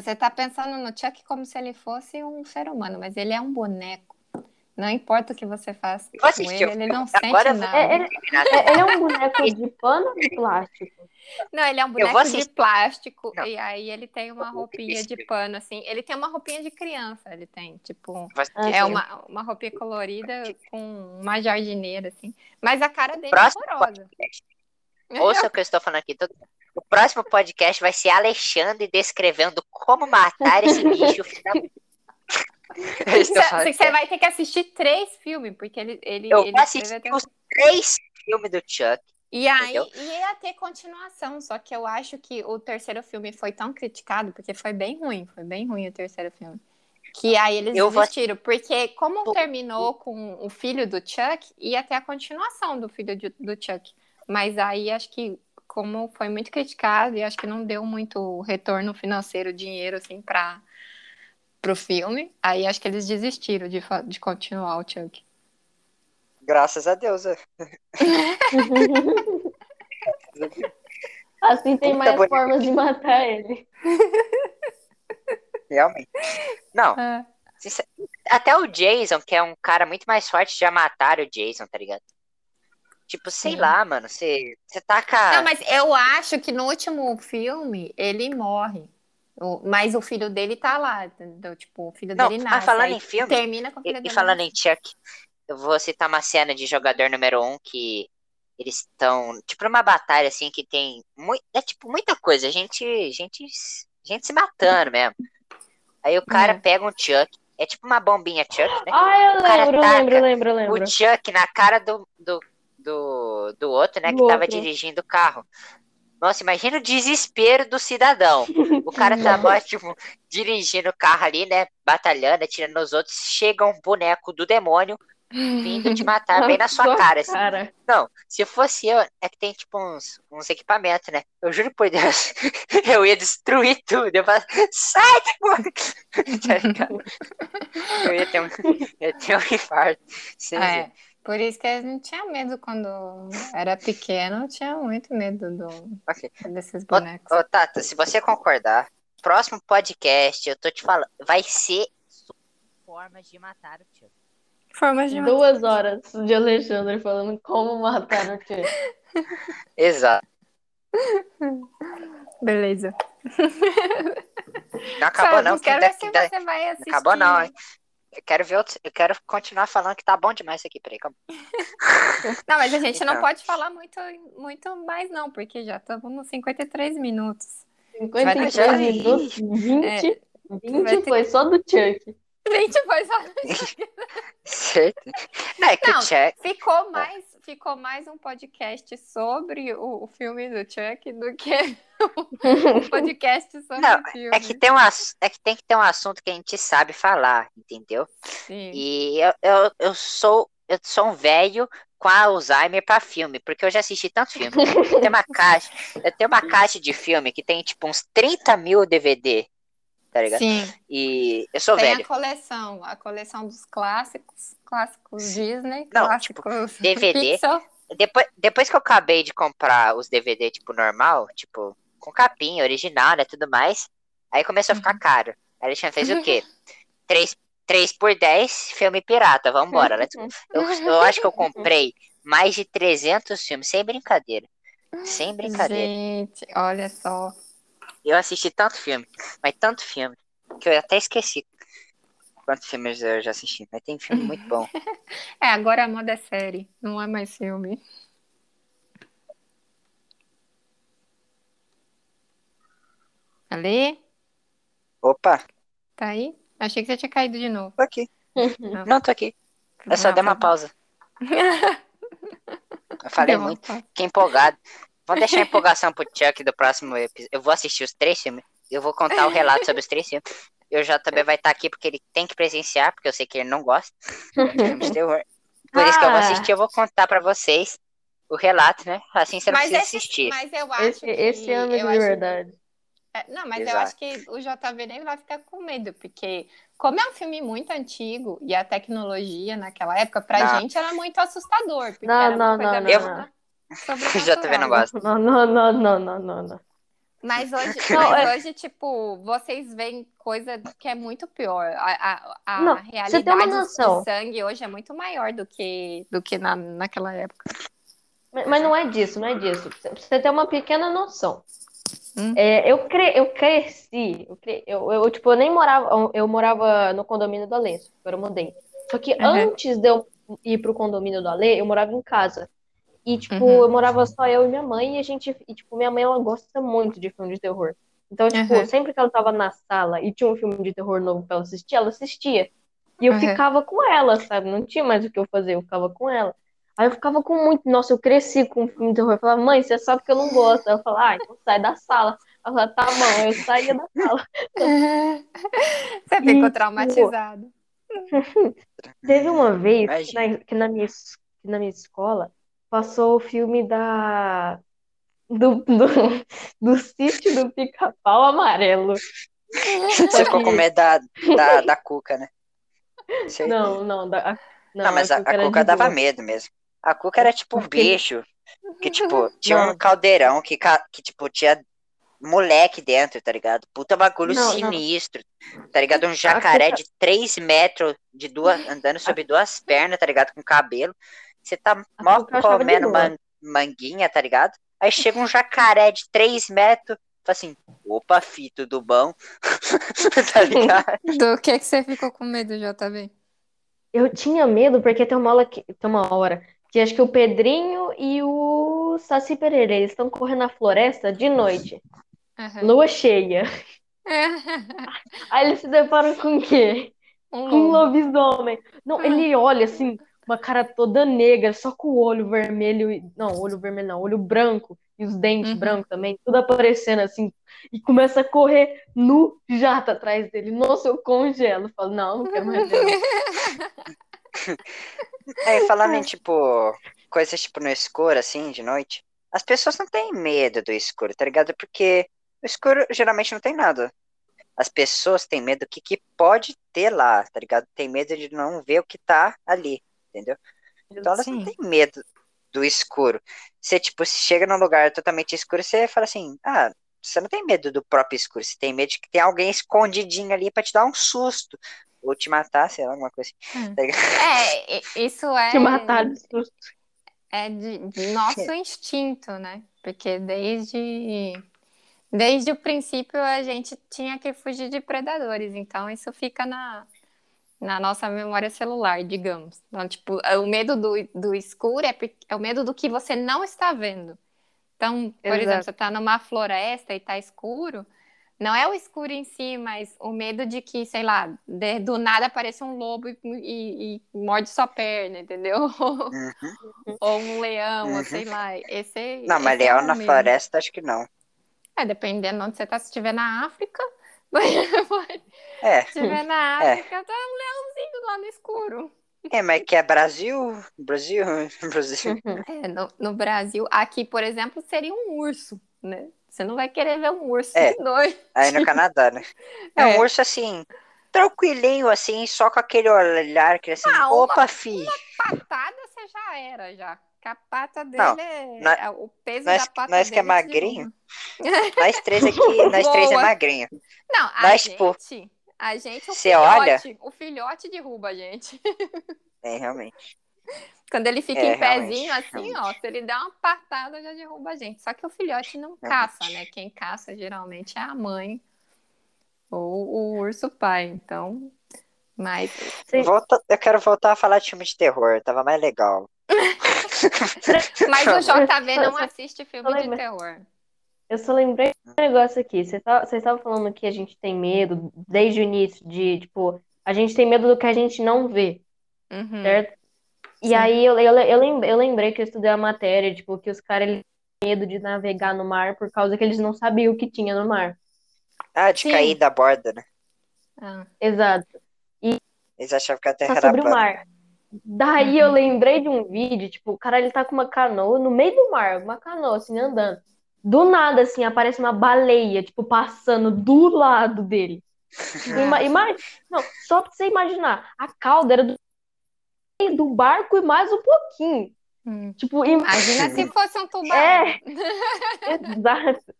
Você tá pensando no Chuck como se ele fosse um ser humano, mas ele é um boneco. Não importa o que você faça com ele, ele não. Agora sente vou- nada. É, ele, é- ele é um boneco de pano ou de plástico? Não, ele é um boneco de plástico Não. e aí ele tem uma roupinha de pano, assim. Ele tem uma roupinha de criança, ele tem, tipo, é uma, uma roupinha colorida com uma jardineira, assim. Mas a cara dele Próximo é horrorosa. Ouça o que eu estou falando aqui. todo- O próximo podcast vai ser Alexandre descrevendo como matar esse bicho. Você sério. vai ter que assistir três filmes, porque ele. ele, Eu ele vou até- os três filmes do Chuck. E aí Entendeu? ia ter continuação, só que eu acho que o terceiro filme foi tão criticado, porque foi bem ruim, foi bem ruim o terceiro filme. Que aí eles Eu vou- desistiram, porque como terminou com o filho do Chuck, ia ter a continuação do filho de- do Chuck. Mas aí acho que, como foi muito criticado, e acho que não deu muito retorno financeiro, dinheiro, assim, para pro filme, aí acho que eles desistiram de, de continuar o Chuck. Graças a Deus. é. Assim tem Puta mais formas de matar ele. Realmente. Não, É. Até o Jason, que é um cara muito mais forte, já mataram o Jason, tá ligado? Tipo, sei Sim. lá, mano. Você você taca. Não, mas eu acho que no último filme ele morre. O- Mas o filho dele tá lá, entendeu? Tipo, o filho Não, dele ah, nasce. falando aí em filme, Termina com o filho E, e dele. falando nasce. em Chuck, eu vou citar uma cena de jogador número um que eles estão, tipo, numa batalha assim que tem muito, é tipo muita coisa, gente, gente, gente se matando mesmo. Aí o cara Hum. pega um Chuck, é tipo uma bombinha Chuck, né? Ah, eu lembro, taca lembro, lembro, lembro. O Chuck na cara do, do, do, do outro, né, Do que tava outro. dirigindo o carro. Nossa, imagina o desespero do cidadão. O cara tava, tipo, dirigindo o carro ali, né? Batalhando, atirando nos outros. Chega um boneco do demônio vindo te matar bem na sua cara. assim. Cara. Não, se fosse eu, é que tem tipo uns, uns equipamentos, né? Eu juro por Deus, eu ia destruir tudo. Eu falava, sai! Tá ligado? Eu ia ter um, ia ter um infarto. Sem É, ver. Por isso que a gente tinha medo quando era pequeno, eu tinha muito medo do, Ok. desses Ô, bonecos. ô, Tata, se você concordar, próximo podcast, eu tô te falando, vai ser formas de matar o tio. Formas de Duas horas de Alexandre falando como matar o tio. Exato. Beleza. Não acabou não, eu que quero ainda- ver se ainda- você vai assistir. acabou não, hein? Eu quero ver outros, eu quero continuar falando que tá bom demais isso aqui, peraí, calma. Não, mas a gente não Então. pode falar muito, muito mais, não, porque já estamos nos 53 minutos. 53 já- minutos, 20, É, 20 vai ter- foi só do Chuck. Gente, foi só... Certo. Não, é que Não. o Chuck, ficou, mais, ficou mais um podcast sobre o, o filme do Chuck do que um podcast sobre Não, o filme. é que tem um é que tem que ter um assunto que a gente sabe falar, entendeu? Sim. E eu, eu, eu sou eu sou um velho com Alzheimer pra filme, porque eu já assisti tanto filme. Eu tenho uma caixa, eu tenho uma caixa de filme que tem tipo uns 30 mil DVD, tá ligado? Sim. E eu sou Tem velho. a coleção, a coleção dos clássicos, clássicos Disney, Não, tipo, clássicos DVD. Pixar. Depois, depois que eu acabei de comprar os DVD, tipo, normal, tipo, com capinha, original, né, tudo mais, aí começou a ficar caro. Aí Alexandre fez o quê? 3, 3 por 10, filme pirata, vambora. go. Eu, eu acho que eu comprei mais de 300 filmes, sem brincadeira. Sem brincadeira. Gente, olha só. Eu assisti tanto filme, mas tanto filme, que eu até esqueci quantos filmes eu já assisti. Mas tem filme muito bom. É, agora a moda é série, não é mais filme. Ali? Opa, Tá aí? Achei que você tinha caído de novo. tô aqui. Não, tô aqui. Eu só Não, dei uma pausa. Eu falei Deu muito. Fiquei empolgado. Vamos deixar a empolgação pro Chuck do próximo episódio. Eu vou assistir os três filmes. Eu vou contar o relato sobre os três filmes. Eu já também vai estar aqui porque ele tem que presenciar, porque eu sei que ele não gosta de filmes de terror. Por isso que eu vou Ah. assistir, eu vou contar pra vocês o relato, né? Assim você não Mas, precisa esse, assistir. mas eu acho Esse, que... esse ano eu de acho- verdade. é, não, mas eu Exato. acho que o JV nem vai ficar com medo, porque como é um filme muito antigo e a tecnologia naquela época, pra Não. gente era muito assustador. Não, não, não, meio não, não. sobrenatural. O JV não gosta. Não, não, não, não, não, não, não. Mas hoje, Não, mas é- hoje, tipo, vocês veem coisa que é muito pior. A, a, a Não, você tem uma realidade noção. do sangue hoje é muito maior do que, do que na, naquela época. Mas mas não é disso, não é disso. Você ter uma pequena noção. Hum. É, eu, cre... eu cresci, eu, cre... eu, eu, tipo, eu nem morava, eu morava no condomínio do Alê, eu mudei. Só que Uhum. antes de eu ir pro condomínio do Alê, eu morava em casa. E, tipo, Uhum. eu morava só eu e minha mãe, e a gente, e, tipo, minha mãe, ela gosta muito de filme de terror. Então, tipo, Uhum. sempre que ela tava na sala e tinha um filme de terror novo pra ela assistir, ela assistia. E eu Uhum. ficava com ela, sabe? Não tinha mais o que eu fazer, eu ficava com ela. Aí eu ficava com muito. Nossa, eu cresci com um filme de terror. Eu falava, mãe, você sabe que eu não gosto. Ela falava, ah, então sai da sala. Ela falava, tá bom, eu saía da sala. Você ficou E, traumatizado. Teve uma vez que na, que na minha, que na minha escola passou o filme da. Do, do, do sítio do pica-pau amarelo. Você ficou com medo da, da, da cuca, né? Certeza. Não, não, da, a- não, Não, mas a, Cuca a Cuca dava boa. medo mesmo. A Cuca era tipo um bicho que, tipo, tinha um Não. caldeirão que, que, tipo, tinha moleque dentro, tá ligado? Puta bagulho Não, não. sinistro, tá ligado? Um jacaré Cuca- de 3 metros de duas, andando sobre duas pernas, tá ligado? Com cabelo. Você tá mó de comendo man- manguinha, tá ligado? Aí chega um jacaré de 3 metros, fala assim, opa, fi, tudo bom? tá ligado? Do que, que você ficou com medo, JB? Eu tinha medo porque tem uma hora que, tem uma hora que acho que o Pedrinho e o Saci Pereira, eles estão correndo na floresta de noite, Aham. lua cheia. Aí eles se deparam com o quê? Um Com um lobisomem. Não, Ah. ele olha assim, uma cara toda negra, só com o olho vermelho. e- Não, olho vermelho não, olho branco e os dentes Uhum. brancos também, tudo aparecendo assim. E começa a correr no jato atrás dele. Nossa, eu congelo. Falo, não, não quero mais ver. É, falando em, tipo, coisas, tipo, no escuro, assim, de noite, as pessoas não têm medo do escuro, tá ligado? Porque o escuro geralmente não tem nada. As pessoas têm medo do que, que pode ter lá, tá ligado? Tem medo de não ver o que tá ali, entendeu? Então elas não Sim. têm medo do escuro. Você, tipo, se chega num lugar totalmente escuro, você fala assim, ah, você não tem medo do próprio escuro, você tem medo de que tem alguém escondidinho ali pra te dar um susto. Ou te matar, sei lá, alguma coisa assim. Hum. tá? É, e- isso é, Te matar de susto. é de, de nosso instinto, né? Porque desde, desde o princípio a gente tinha que fugir de predadores, então isso fica na, na nossa memória celular, digamos. Então, tipo, o medo do, do escuro é, é o medo do que você não está vendo. Então, por Exato. exemplo, você está numa floresta e está escuro, não é o escuro em si, mas o medo de que, sei lá, de- do nada apareça um lobo e, e- e morde sua perna, entendeu? Uhum. Ou um leão, ou Uhum. sei lá. Esse, Não, mas esse é leão na floresta, acho que não. É, dependendo de onde você está. Se estiver na África, É, se estiver na É. África, tá um leãozinho lá no escuro. é, mas que é Brasil, Brasil, Brasil. É, no, no Brasil, aqui, por exemplo, seria um urso, né? Você não vai querer ver um urso É. de noite. Aí no Canadá, né? É um É. urso assim, tranquilinho, assim, só com aquele olhar que assim, Ah, uma- opa, fi. Patada você já era, já. A pata dele Não, é, nós- é o peso nós- da pata nós que é dele te magrinho. Nós três aqui, nós três é magrinho. Não, a Nós, gente, pô, a gente, o cê filhote, o filhote derruba a gente. É, realmente. Quando ele fica É, em pezinho realmente, assim, ó, realmente. se ele dá uma patada, já derruba a gente. Só que o filhote não caça, né? Quem caça geralmente é a mãe ou o urso pai. Então, mas. Volta, eu quero voltar a falar de filme de terror, tava mais legal. Mas o JV não Só- assiste filme de terror. Eu só lembrei de um negócio aqui. Vocês tá- vocês estavam falando que a gente tem medo desde o início de, tipo, a gente tem medo do que a gente não vê, Uhum. certo? E Sim. aí eu, eu, eu, lembrei, eu lembrei que eu estudei a matéria, tipo, que os caras têm medo de navegar no mar por causa que eles não sabiam o que tinha no mar. Ah, de Sim. cair da borda, né? Ah, Exato. Eles achavam que a terra era sobre o plana. mar. Daí eu lembrei de um vídeo, tipo, o cara ele tá com uma canoa no meio do mar, uma canoa assim andando. Do nada assim aparece uma baleia, tipo, passando do lado dele. Ima- Ah. ima- Não, só pra você imaginar, a cauda era do meio do barco e mais um pouquinho. hum. Tipo, im- Imagina se fosse um tubarão. É. exato.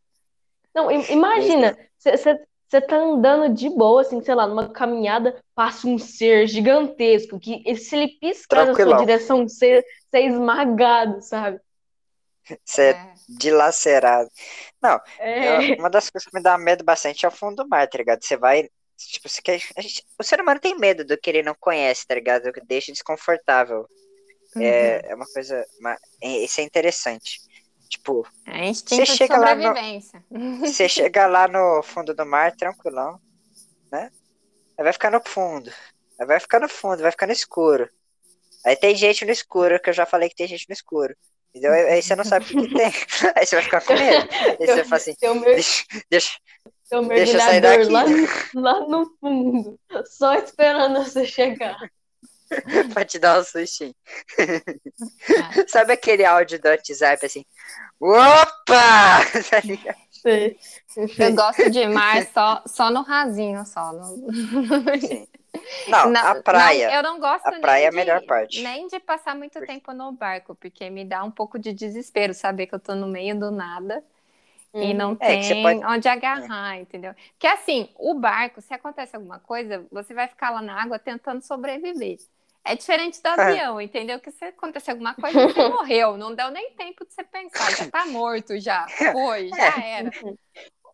Não, im- imagina, você tá andando de boa, assim, sei lá, numa caminhada, passa um ser gigantesco que se ele piscar na sua direção, você é esmagado, sabe? Você é É. dilacerado. Não, É, eu- uma das coisas que me dá medo bastante é o fundo do mar, tá ligado? Você vai. Tipo, você quer. a gente- o ser humano tem medo do que ele não conhece, tá ligado? O que deixa desconfortável. Uhum. É, é uma coisa. uma- é- isso é interessante. Tipo, É instinto de chega lá no- sobrevivência. você chega lá no fundo do mar, tranquilão, né? Aí vai ficar no fundo. Aí vai ficar no fundo, vai ficar no escuro. Aí tem gente no escuro, que eu já falei que tem gente no escuro. Entendeu? Aí você não sabe o que, tem. Aí você vai ficar com medo. Aí você vai falar assim, deixa, deixa, deixa eu sair daqui. lá, lá no fundo, só esperando você chegar. pra te dar um sustinho. É. Sabe aquele áudio do WhatsApp assim? Opa! Tá. Eu gosto de mar só, só no rasinho, só. No... Não, a praia. não, eu não gosto A nem praia é a de- melhor parte. Nem de passar muito tempo no barco, porque me dá um pouco de desespero saber que eu tô no meio do nada e não É, tem pode- onde agarrar, entendeu? Que assim, o barco, se acontece alguma coisa, você vai ficar lá na água tentando sobreviver. É diferente do avião, entendeu? Que se acontecer alguma coisa, você morreu. Não deu nem tempo de você pensar. Já tá morto, já. Foi, já era.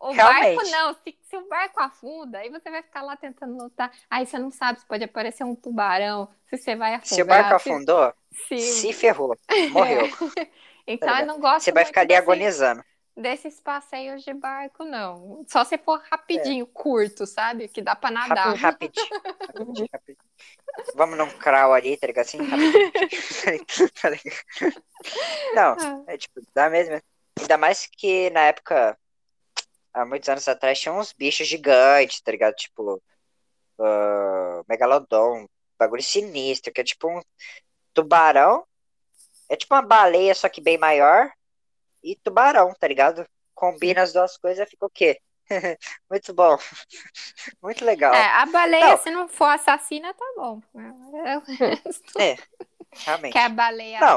O barco Realmente. não, se, se o barco afunda, aí você vai ficar lá tentando lutar. Aí você não sabe se pode aparecer um tubarão, se você vai afundar. Se o barco afundou, se- se ferrou. Morreu. Então Tá eu não gosto Você vai ficar ali agonizando. Desses passeios de barco, não. Só se for rapidinho, curto, sabe? Que dá pra nadar. Rapidinho. rapidinho. Vamos num crawl ali, tá ligado? Assim? Não, é tipo, dá mesmo. Ainda mais que na época, há muitos anos atrás, tinha uns bichos gigantes, tá ligado? Tipo, ah, megalodon, bagulho sinistro, que é tipo um tubarão. É tipo uma baleia, só que bem maior. E tubarão, tá ligado? Combina as duas coisas, fica o quê? Muito bom. Muito legal. É, a baleia, Não. se não for assassina, tá bom. É, realmente. Que a baleia. Não,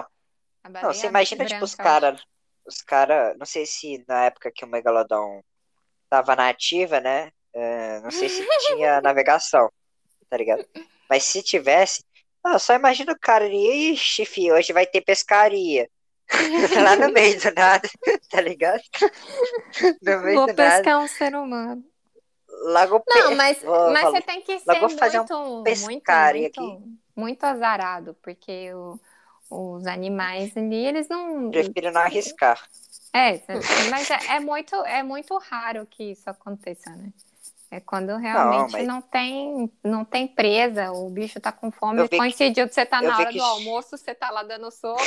a não, baleia você imagina, tipo, os branca, caras. Os caras. Não sei se na época que o Megalodon tava na ativa, né? é, não sei se tinha navegação, tá ligado? Mas se tivesse. Ah, só imagina o cara ali, ixi, fi, hoje vai ter pescaria. Lá no meio do nada, tá ligado? No meio Vou do nada. pescar um ser humano. Logo Não, pe- mas, Vou- mas você tem que Logo ser vou fazer um muito, muito, muito, muito azarado, porque o- os animais ali, eles não. prefiro não arriscar. É, mas é, é muito, é muito raro que isso aconteça, né? É quando realmente mas- não, tem, não tem presa, o bicho tá com fome, Eu que- coincidiu de você tá na hora que- do almoço, você tá lá dando soco.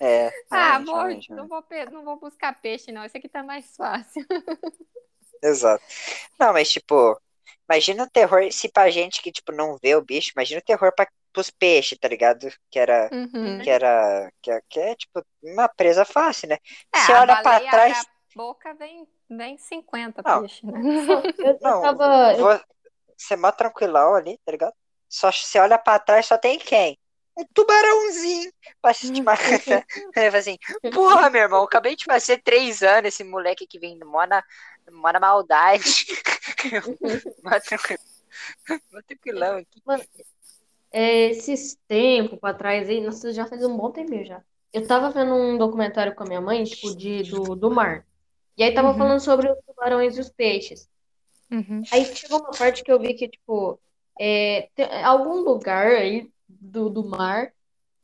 É, ah, vou, realmente, não, vou, pe- não vou buscar peixe, não. Esse aqui tá mais fácil. Exato. Não, mas tipo, imagina o terror se pra gente que, tipo, não vê o bicho, imagina o terror pra, pros peixes, tá ligado? Que era, Uhum. que era, que é, que é, tipo, uma presa fácil, né? É, Você olha pra trás, boca, vem, vem 50 Não. peixes, né? Eu, eu não, tava. eu- você é mó tranquilão ali, tá ligado? Só você olha pra trás, só tem quem? Um tubarãozinho pra te matar. Aí fala assim, porra, meu irmão, acabei de fazer três anos, esse moleque que vem mó na, mó na maldade. mó tranquilo- mó tranquilão aqui. É, esses tempos pra trás aí, nossa, já faz um bom tempinho já. Eu tava vendo um documentário com a minha mãe, tipo, de, do, do mar. E aí tava Uhum. falando sobre os tubarões e os peixes. Uhum. Aí chegou uma parte que eu vi que, tipo, é, tem algum lugar aí do, do mar,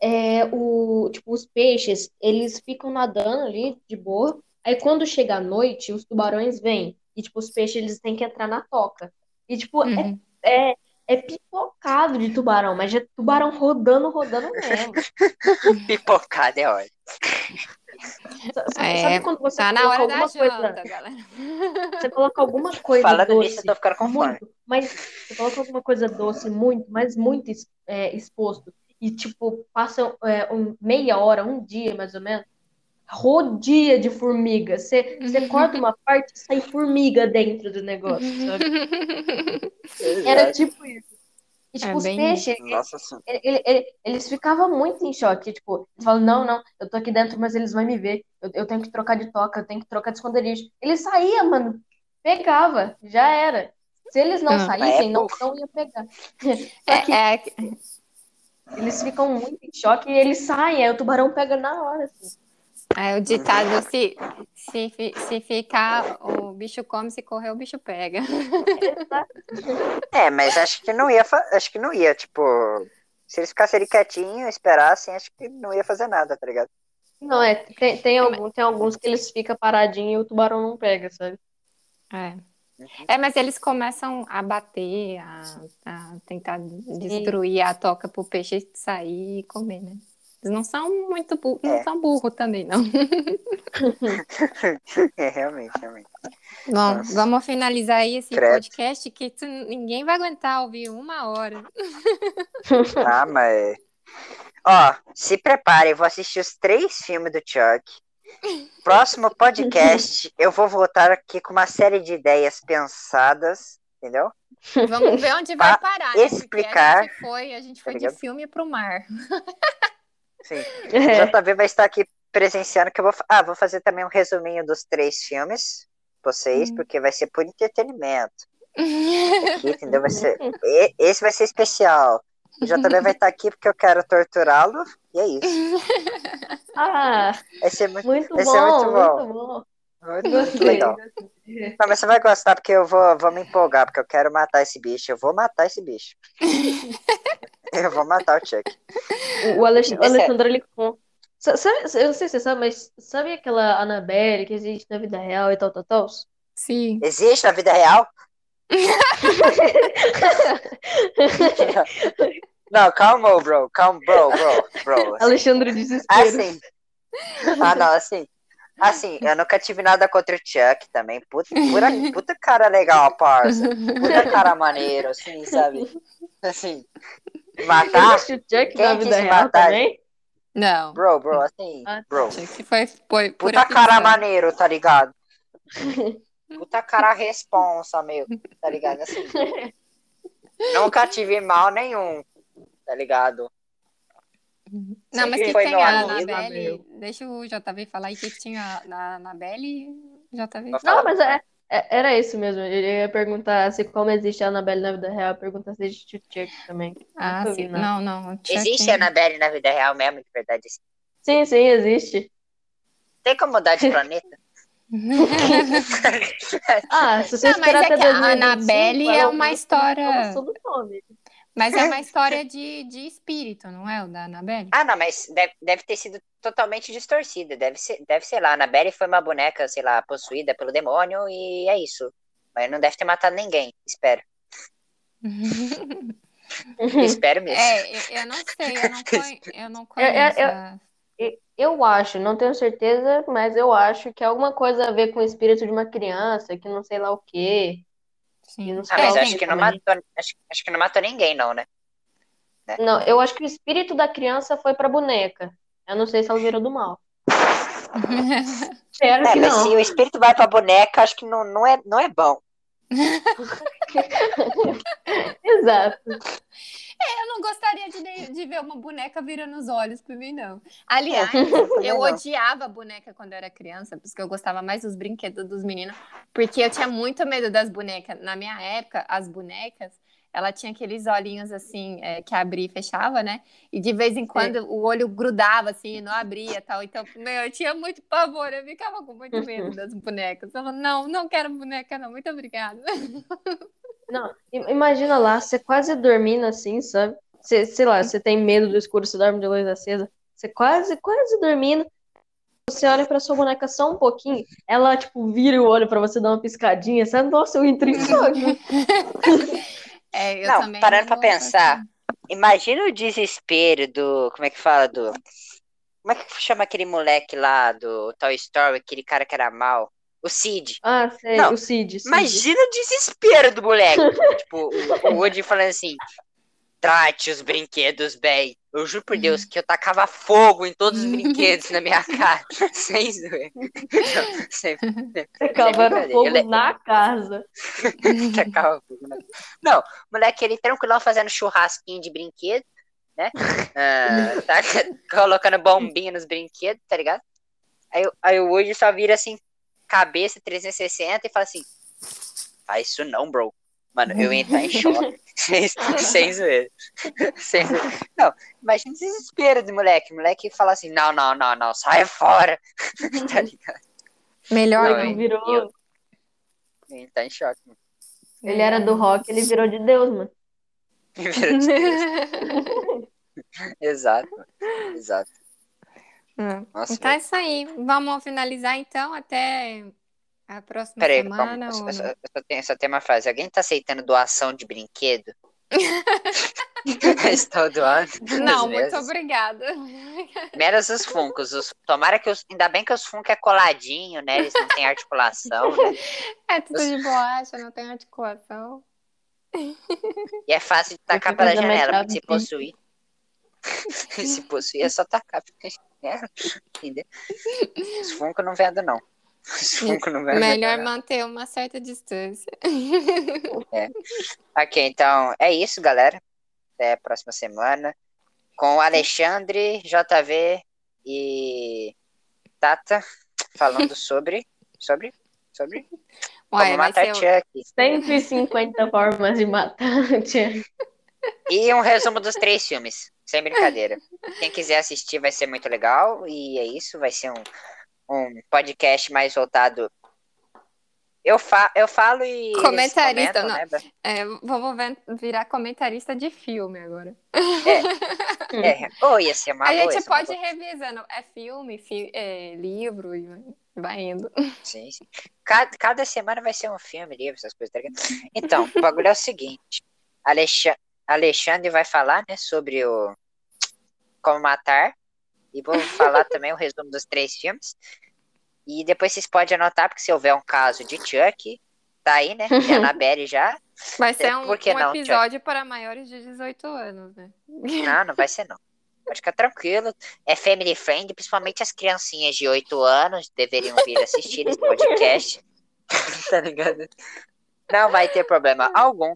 é, o, tipo, os peixes, eles ficam nadando ali de boa. Aí quando chega a noite, os tubarões vêm. E, tipo, os peixes, eles têm que entrar na toca. E, tipo, é, Uhum. é, é pipocado de tubarão, mas é tubarão rodando, rodando mesmo. Pipocada é ótimo. Sabe, É, sabe quando você Tá na coloca hora da alguma coisa, janta, galera. você coloca alguma coisa Falando doce nisso, eu tô ficando com fome. muito, mas você coloca alguma coisa doce muito, mas muito é, exposto e tipo passa é, um, meia hora, um dia mais ou menos, rodia de formiga. Você, você corta uma parte, sai formiga dentro do negócio, sabe? Era Exato. tipo isso. E, tipo, É os bem peixes, Nossa senhora. ele- ele- ele- eles ficavam muito em choque. Tipo, eles falam, não, não, eu tô aqui dentro, mas eles vão me ver. Eu, eu tenho que trocar de toca, eu tenho que trocar de esconderijo. Ele saía, mano. Pegava, já era. Se eles não Ah. saíssem, É, não, não ia pegar. Só que É, é, eles ficam muito em choque e eles saem, aí o tubarão pega na hora, assim. É o ditado: se, se, se ficar, o bicho come, se correr, o bicho pega. É, mas acho que não ia, acho que não ia, tipo, se eles ficassem ali quietinhos, esperassem, acho que não ia fazer nada, tá ligado? Não, é, tem, tem, algum, tem alguns que eles ficam paradinhos e o tubarão não pega, sabe? É. É, mas eles começam a bater, a, a tentar destruir a toca pro peixe sair e comer, né? Eles não são muito burros, não É. são burros também, não. É, realmente, realmente. Bom, Nossa. vamos finalizar aí esse Credo. podcast que tu- ninguém vai aguentar ouvir uma hora. Ah, mas. Ó, se preparem, eu vou assistir os três filmes do Chuck. Próximo podcast, eu vou voltar aqui com uma série de ideias pensadas, entendeu? Vamos ver onde vai parar, né? Porque explicar, a gente foi, a gente foi tá de filme pro mar. Sim. É. JV vai estar aqui presenciando que eu vou. Ah, vou fazer também um resuminho dos três filmes, vocês, Hum. porque vai ser por entretenimento. Aqui, entendeu? Vai ser... Esse vai ser especial. O JV vai estar aqui porque eu quero torturá-lo, e é isso. Ah, Vai ser muito, muito Esse bom, é muito bom. muito bom. muito, legal. Não, mas você vai gostar porque eu vou, vou me empolgar, porque eu quero matar esse bicho. Eu vou matar esse bicho. eu vou matar o Chuck. O Alex- o é- Alexandre, ele com... Eu não sei se você sabe, mas sabe aquela Annabelle que existe na vida real e tal, tal, tal? Sim. Existe na vida real? Não, calma, bro. Calma, bro, bro, bro. Assim, Alexandre Desespero. assim. Ah, não, assim. Assim, eu nunca tive nada contra o Chuck também. Puta, pura, puta cara legal, parça. Puta cara maneiro, assim, sabe? Assim. Matar? Existe o Chuck Quem na vida real matar? também? Não. Bro, bro, assim, Ah, bro. Que foi, foi Puta cara maneiro, tá ligado? Puta cara responsa, meu, tá ligado? Assim. Nunca tive mal nenhum, tá ligado? Não, mas Sempre o que foi tem a Anabelle? Deixa o JV falar aí que, tinha na Anabelle. JV. Não, mas é, é- era isso mesmo. Ele ia perguntar se como existe a Annabelle na vida real, perguntar se existe o Chuck também. Ah, vi, sim. não. Não, não. Chuck- Existe a Annabelle na vida real mesmo, de verdade? Sim, sim, existe. Tem como mudar de planeta? Ah, se você Não, mas é que a 2025, Annabelle é uma ter história- todo nome. Mas é uma história de, de espírito, não é? O da Anabelle? Ah, não, mas deve, deve ter sido totalmente distorcida. Deve ser, deve ser lá. A Annabelle foi uma boneca, sei lá, possuída pelo demônio e é isso. Mas não deve ter matado ninguém, espero. Espero mesmo. É, eu, eu não sei, eu não, conhe- eu não conheço. É, a- Eu acho, não tenho certeza, mas eu acho que é alguma coisa a ver com o espírito de uma criança, que não sei lá o quê. Sim. não Ah, mas acho quê que não também. matou, acho, acho que não matou ninguém, não, né? Não, eu acho que o espírito da criança foi pra boneca. Eu não sei se ela virou do mal. Espero É, que mas não. se o espírito vai pra boneca, acho que não, não, é, não é bom. Exato. Eu não gostaria de, de ver uma boneca virando os olhos pra mim, não. Aliás, Também eu não. odiava boneca quando eu era criança, porque eu gostava mais dos brinquedos dos meninos, porque eu tinha muito medo das bonecas. Na minha época, as bonecas, ela tinha aqueles olhinhos assim, é, que abria e fechava, né? E de vez em quando o olho grudava assim, não abria e tal. Então, meu, eu tinha muito pavor, eu ficava com muito medo das bonecas. Eu falava, não, não quero boneca, não, muito obrigada. Não, imagina lá, você quase dormindo assim, sabe? Você, sei lá, você tem medo do escuro, você dorme de luz acesa. Você quase, quase dormindo. Você olha pra sua boneca só um pouquinho, ela, tipo, vira o olho pra você dar uma piscadinha, sabe? Nossa, eu entrei em choque. É, eu Não, também parando pra pensar. Imagina o desespero do. Como é que fala? Do. Como é que chama aquele moleque lá do Toy Story, aquele cara que era mal? O Sid. Ah, sei, Não, o Cid, Cid. Imagina o desespero do moleque. tipo, o, o Woody falando assim: trate os brinquedos bem. Eu juro por Deus que eu tacava fogo em todos os brinquedos na minha casa. Sem zoeira. Não, sem- Tacava fogo na casa. Tacava fogo na- Não, moleque, ele tranquilão fazendo churrasquinho de brinquedo, né? Ah, tá colocando bombinha nos brinquedos, tá ligado? Aí, aí o hoje só vira assim, cabeça 360 e fala assim: faz isso não, bro. Mano, eu ia entrar em choque. sem, sem zoeira. Sem zoeira. Não, imagina o desespero do moleque. O moleque fala assim: não, não, não, não, sai fora. tá ligado? Melhor Não, Ele virou. eu- Ele tá em choque. mano. Ele era do rock, ele virou de Deus, mano. Virou de Deus. Exato, exato. Hum. Nossa, Então é isso aí. Vamos finalizar então até a próxima Peraí, semana. vamos, eu, ou só- não? eu só tenho, só tenho uma frase. Alguém tá aceitando doação de brinquedo? Estou doando. Não, os muito mesmos. obrigada. Menos os funcos. Os, tomara que os. Ainda bem que os funcos é coladinho, né? Eles não têm articulação, né? É tudo de borracha, não tem articulação. E é fácil de tacar pela janela, porque se possuir. se possuir é só tacar. Entendeu? Os funcos não vendo, não. Os funcos não vendo. Melhor não. manter uma certa distância. Ok, então é isso, galera. Até a próxima semana. Com o Alexandre, JV e Tata falando sobre. Sobre? Sobre? Ué, como matar ser Chuck. 150 formas de matar. Tia. E um resumo dos três filmes. Sem brincadeira. Quem quiser assistir vai ser muito legal. E é isso, vai ser um, um podcast mais voltado. Eu, fa eu falo e. Comentarista, comentam, não. né? É, vamos ver- virar comentarista de filme agora. É. Oh, ia ser uma a boa, gente pode ir revisando. É filme, fi- é livro, e vai indo. Sim, sim. Cada, cada semana vai ser um filme, livro, essas coisas, tá? Então, o bagulho é o seguinte: Alexa- Alexandre vai falar, né, sobre o Como Matar. E vou falar também o resumo dos três filmes. E depois vocês podem anotar, porque se houver um caso de Chuck, tá aí, né? Tem a Annabelle já. Vai ser um, um não, episódio para maiores de 18 anos, né? Não, não vai ser não. Pode ficar tranquilo. É family friend, principalmente as criancinhas de 8 anos deveriam vir assistir esse podcast. tá ligado? Não vai ter problema algum.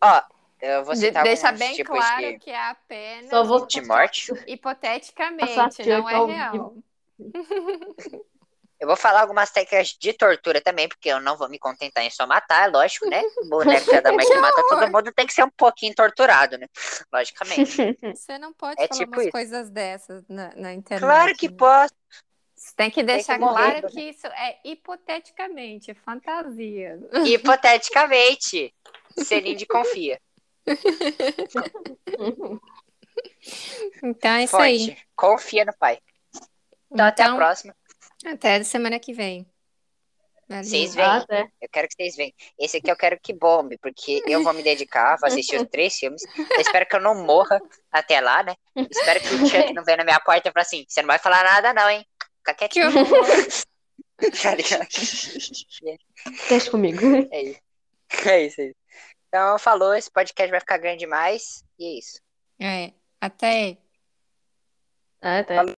Ó, eu vou De- citar deixa alguns bem tipos claro de, que é apenas Só vou- de morte. hipoteticamente, não é real. Eu vou falar algumas técnicas de tortura também, porque eu não vou me contentar em só matar, é lógico, né? O boneco da mãe que mata todo mundo tem que ser um pouquinho torturado, né? Logicamente. Você não pode É falar tipo umas isso. coisas dessas na, na internet. Claro que né? posso. Você tem que deixar morrer, claro né? que isso é hipoteticamente, é fantasia. Hipoteticamente. Celinde confia. Então é isso aí. Forte. Confia no pai. Então, até a Então, próxima. até semana que vem. Valeu. Vocês veem. Ah, tá. Eu quero que vocês venham. Esse aqui eu quero que bombe, porque eu vou me dedicar, vou assistir os três filmes. Eu espero que eu não morra até lá, né? Espero que o Chuck não venha na minha porta e fale assim: você não vai falar nada, não, hein? Fica Que quietinho. Tá ligado? Deixa comigo. É isso. É isso aí. Então, falou, esse podcast vai ficar grande demais. E é isso. É, até. Ah, tá.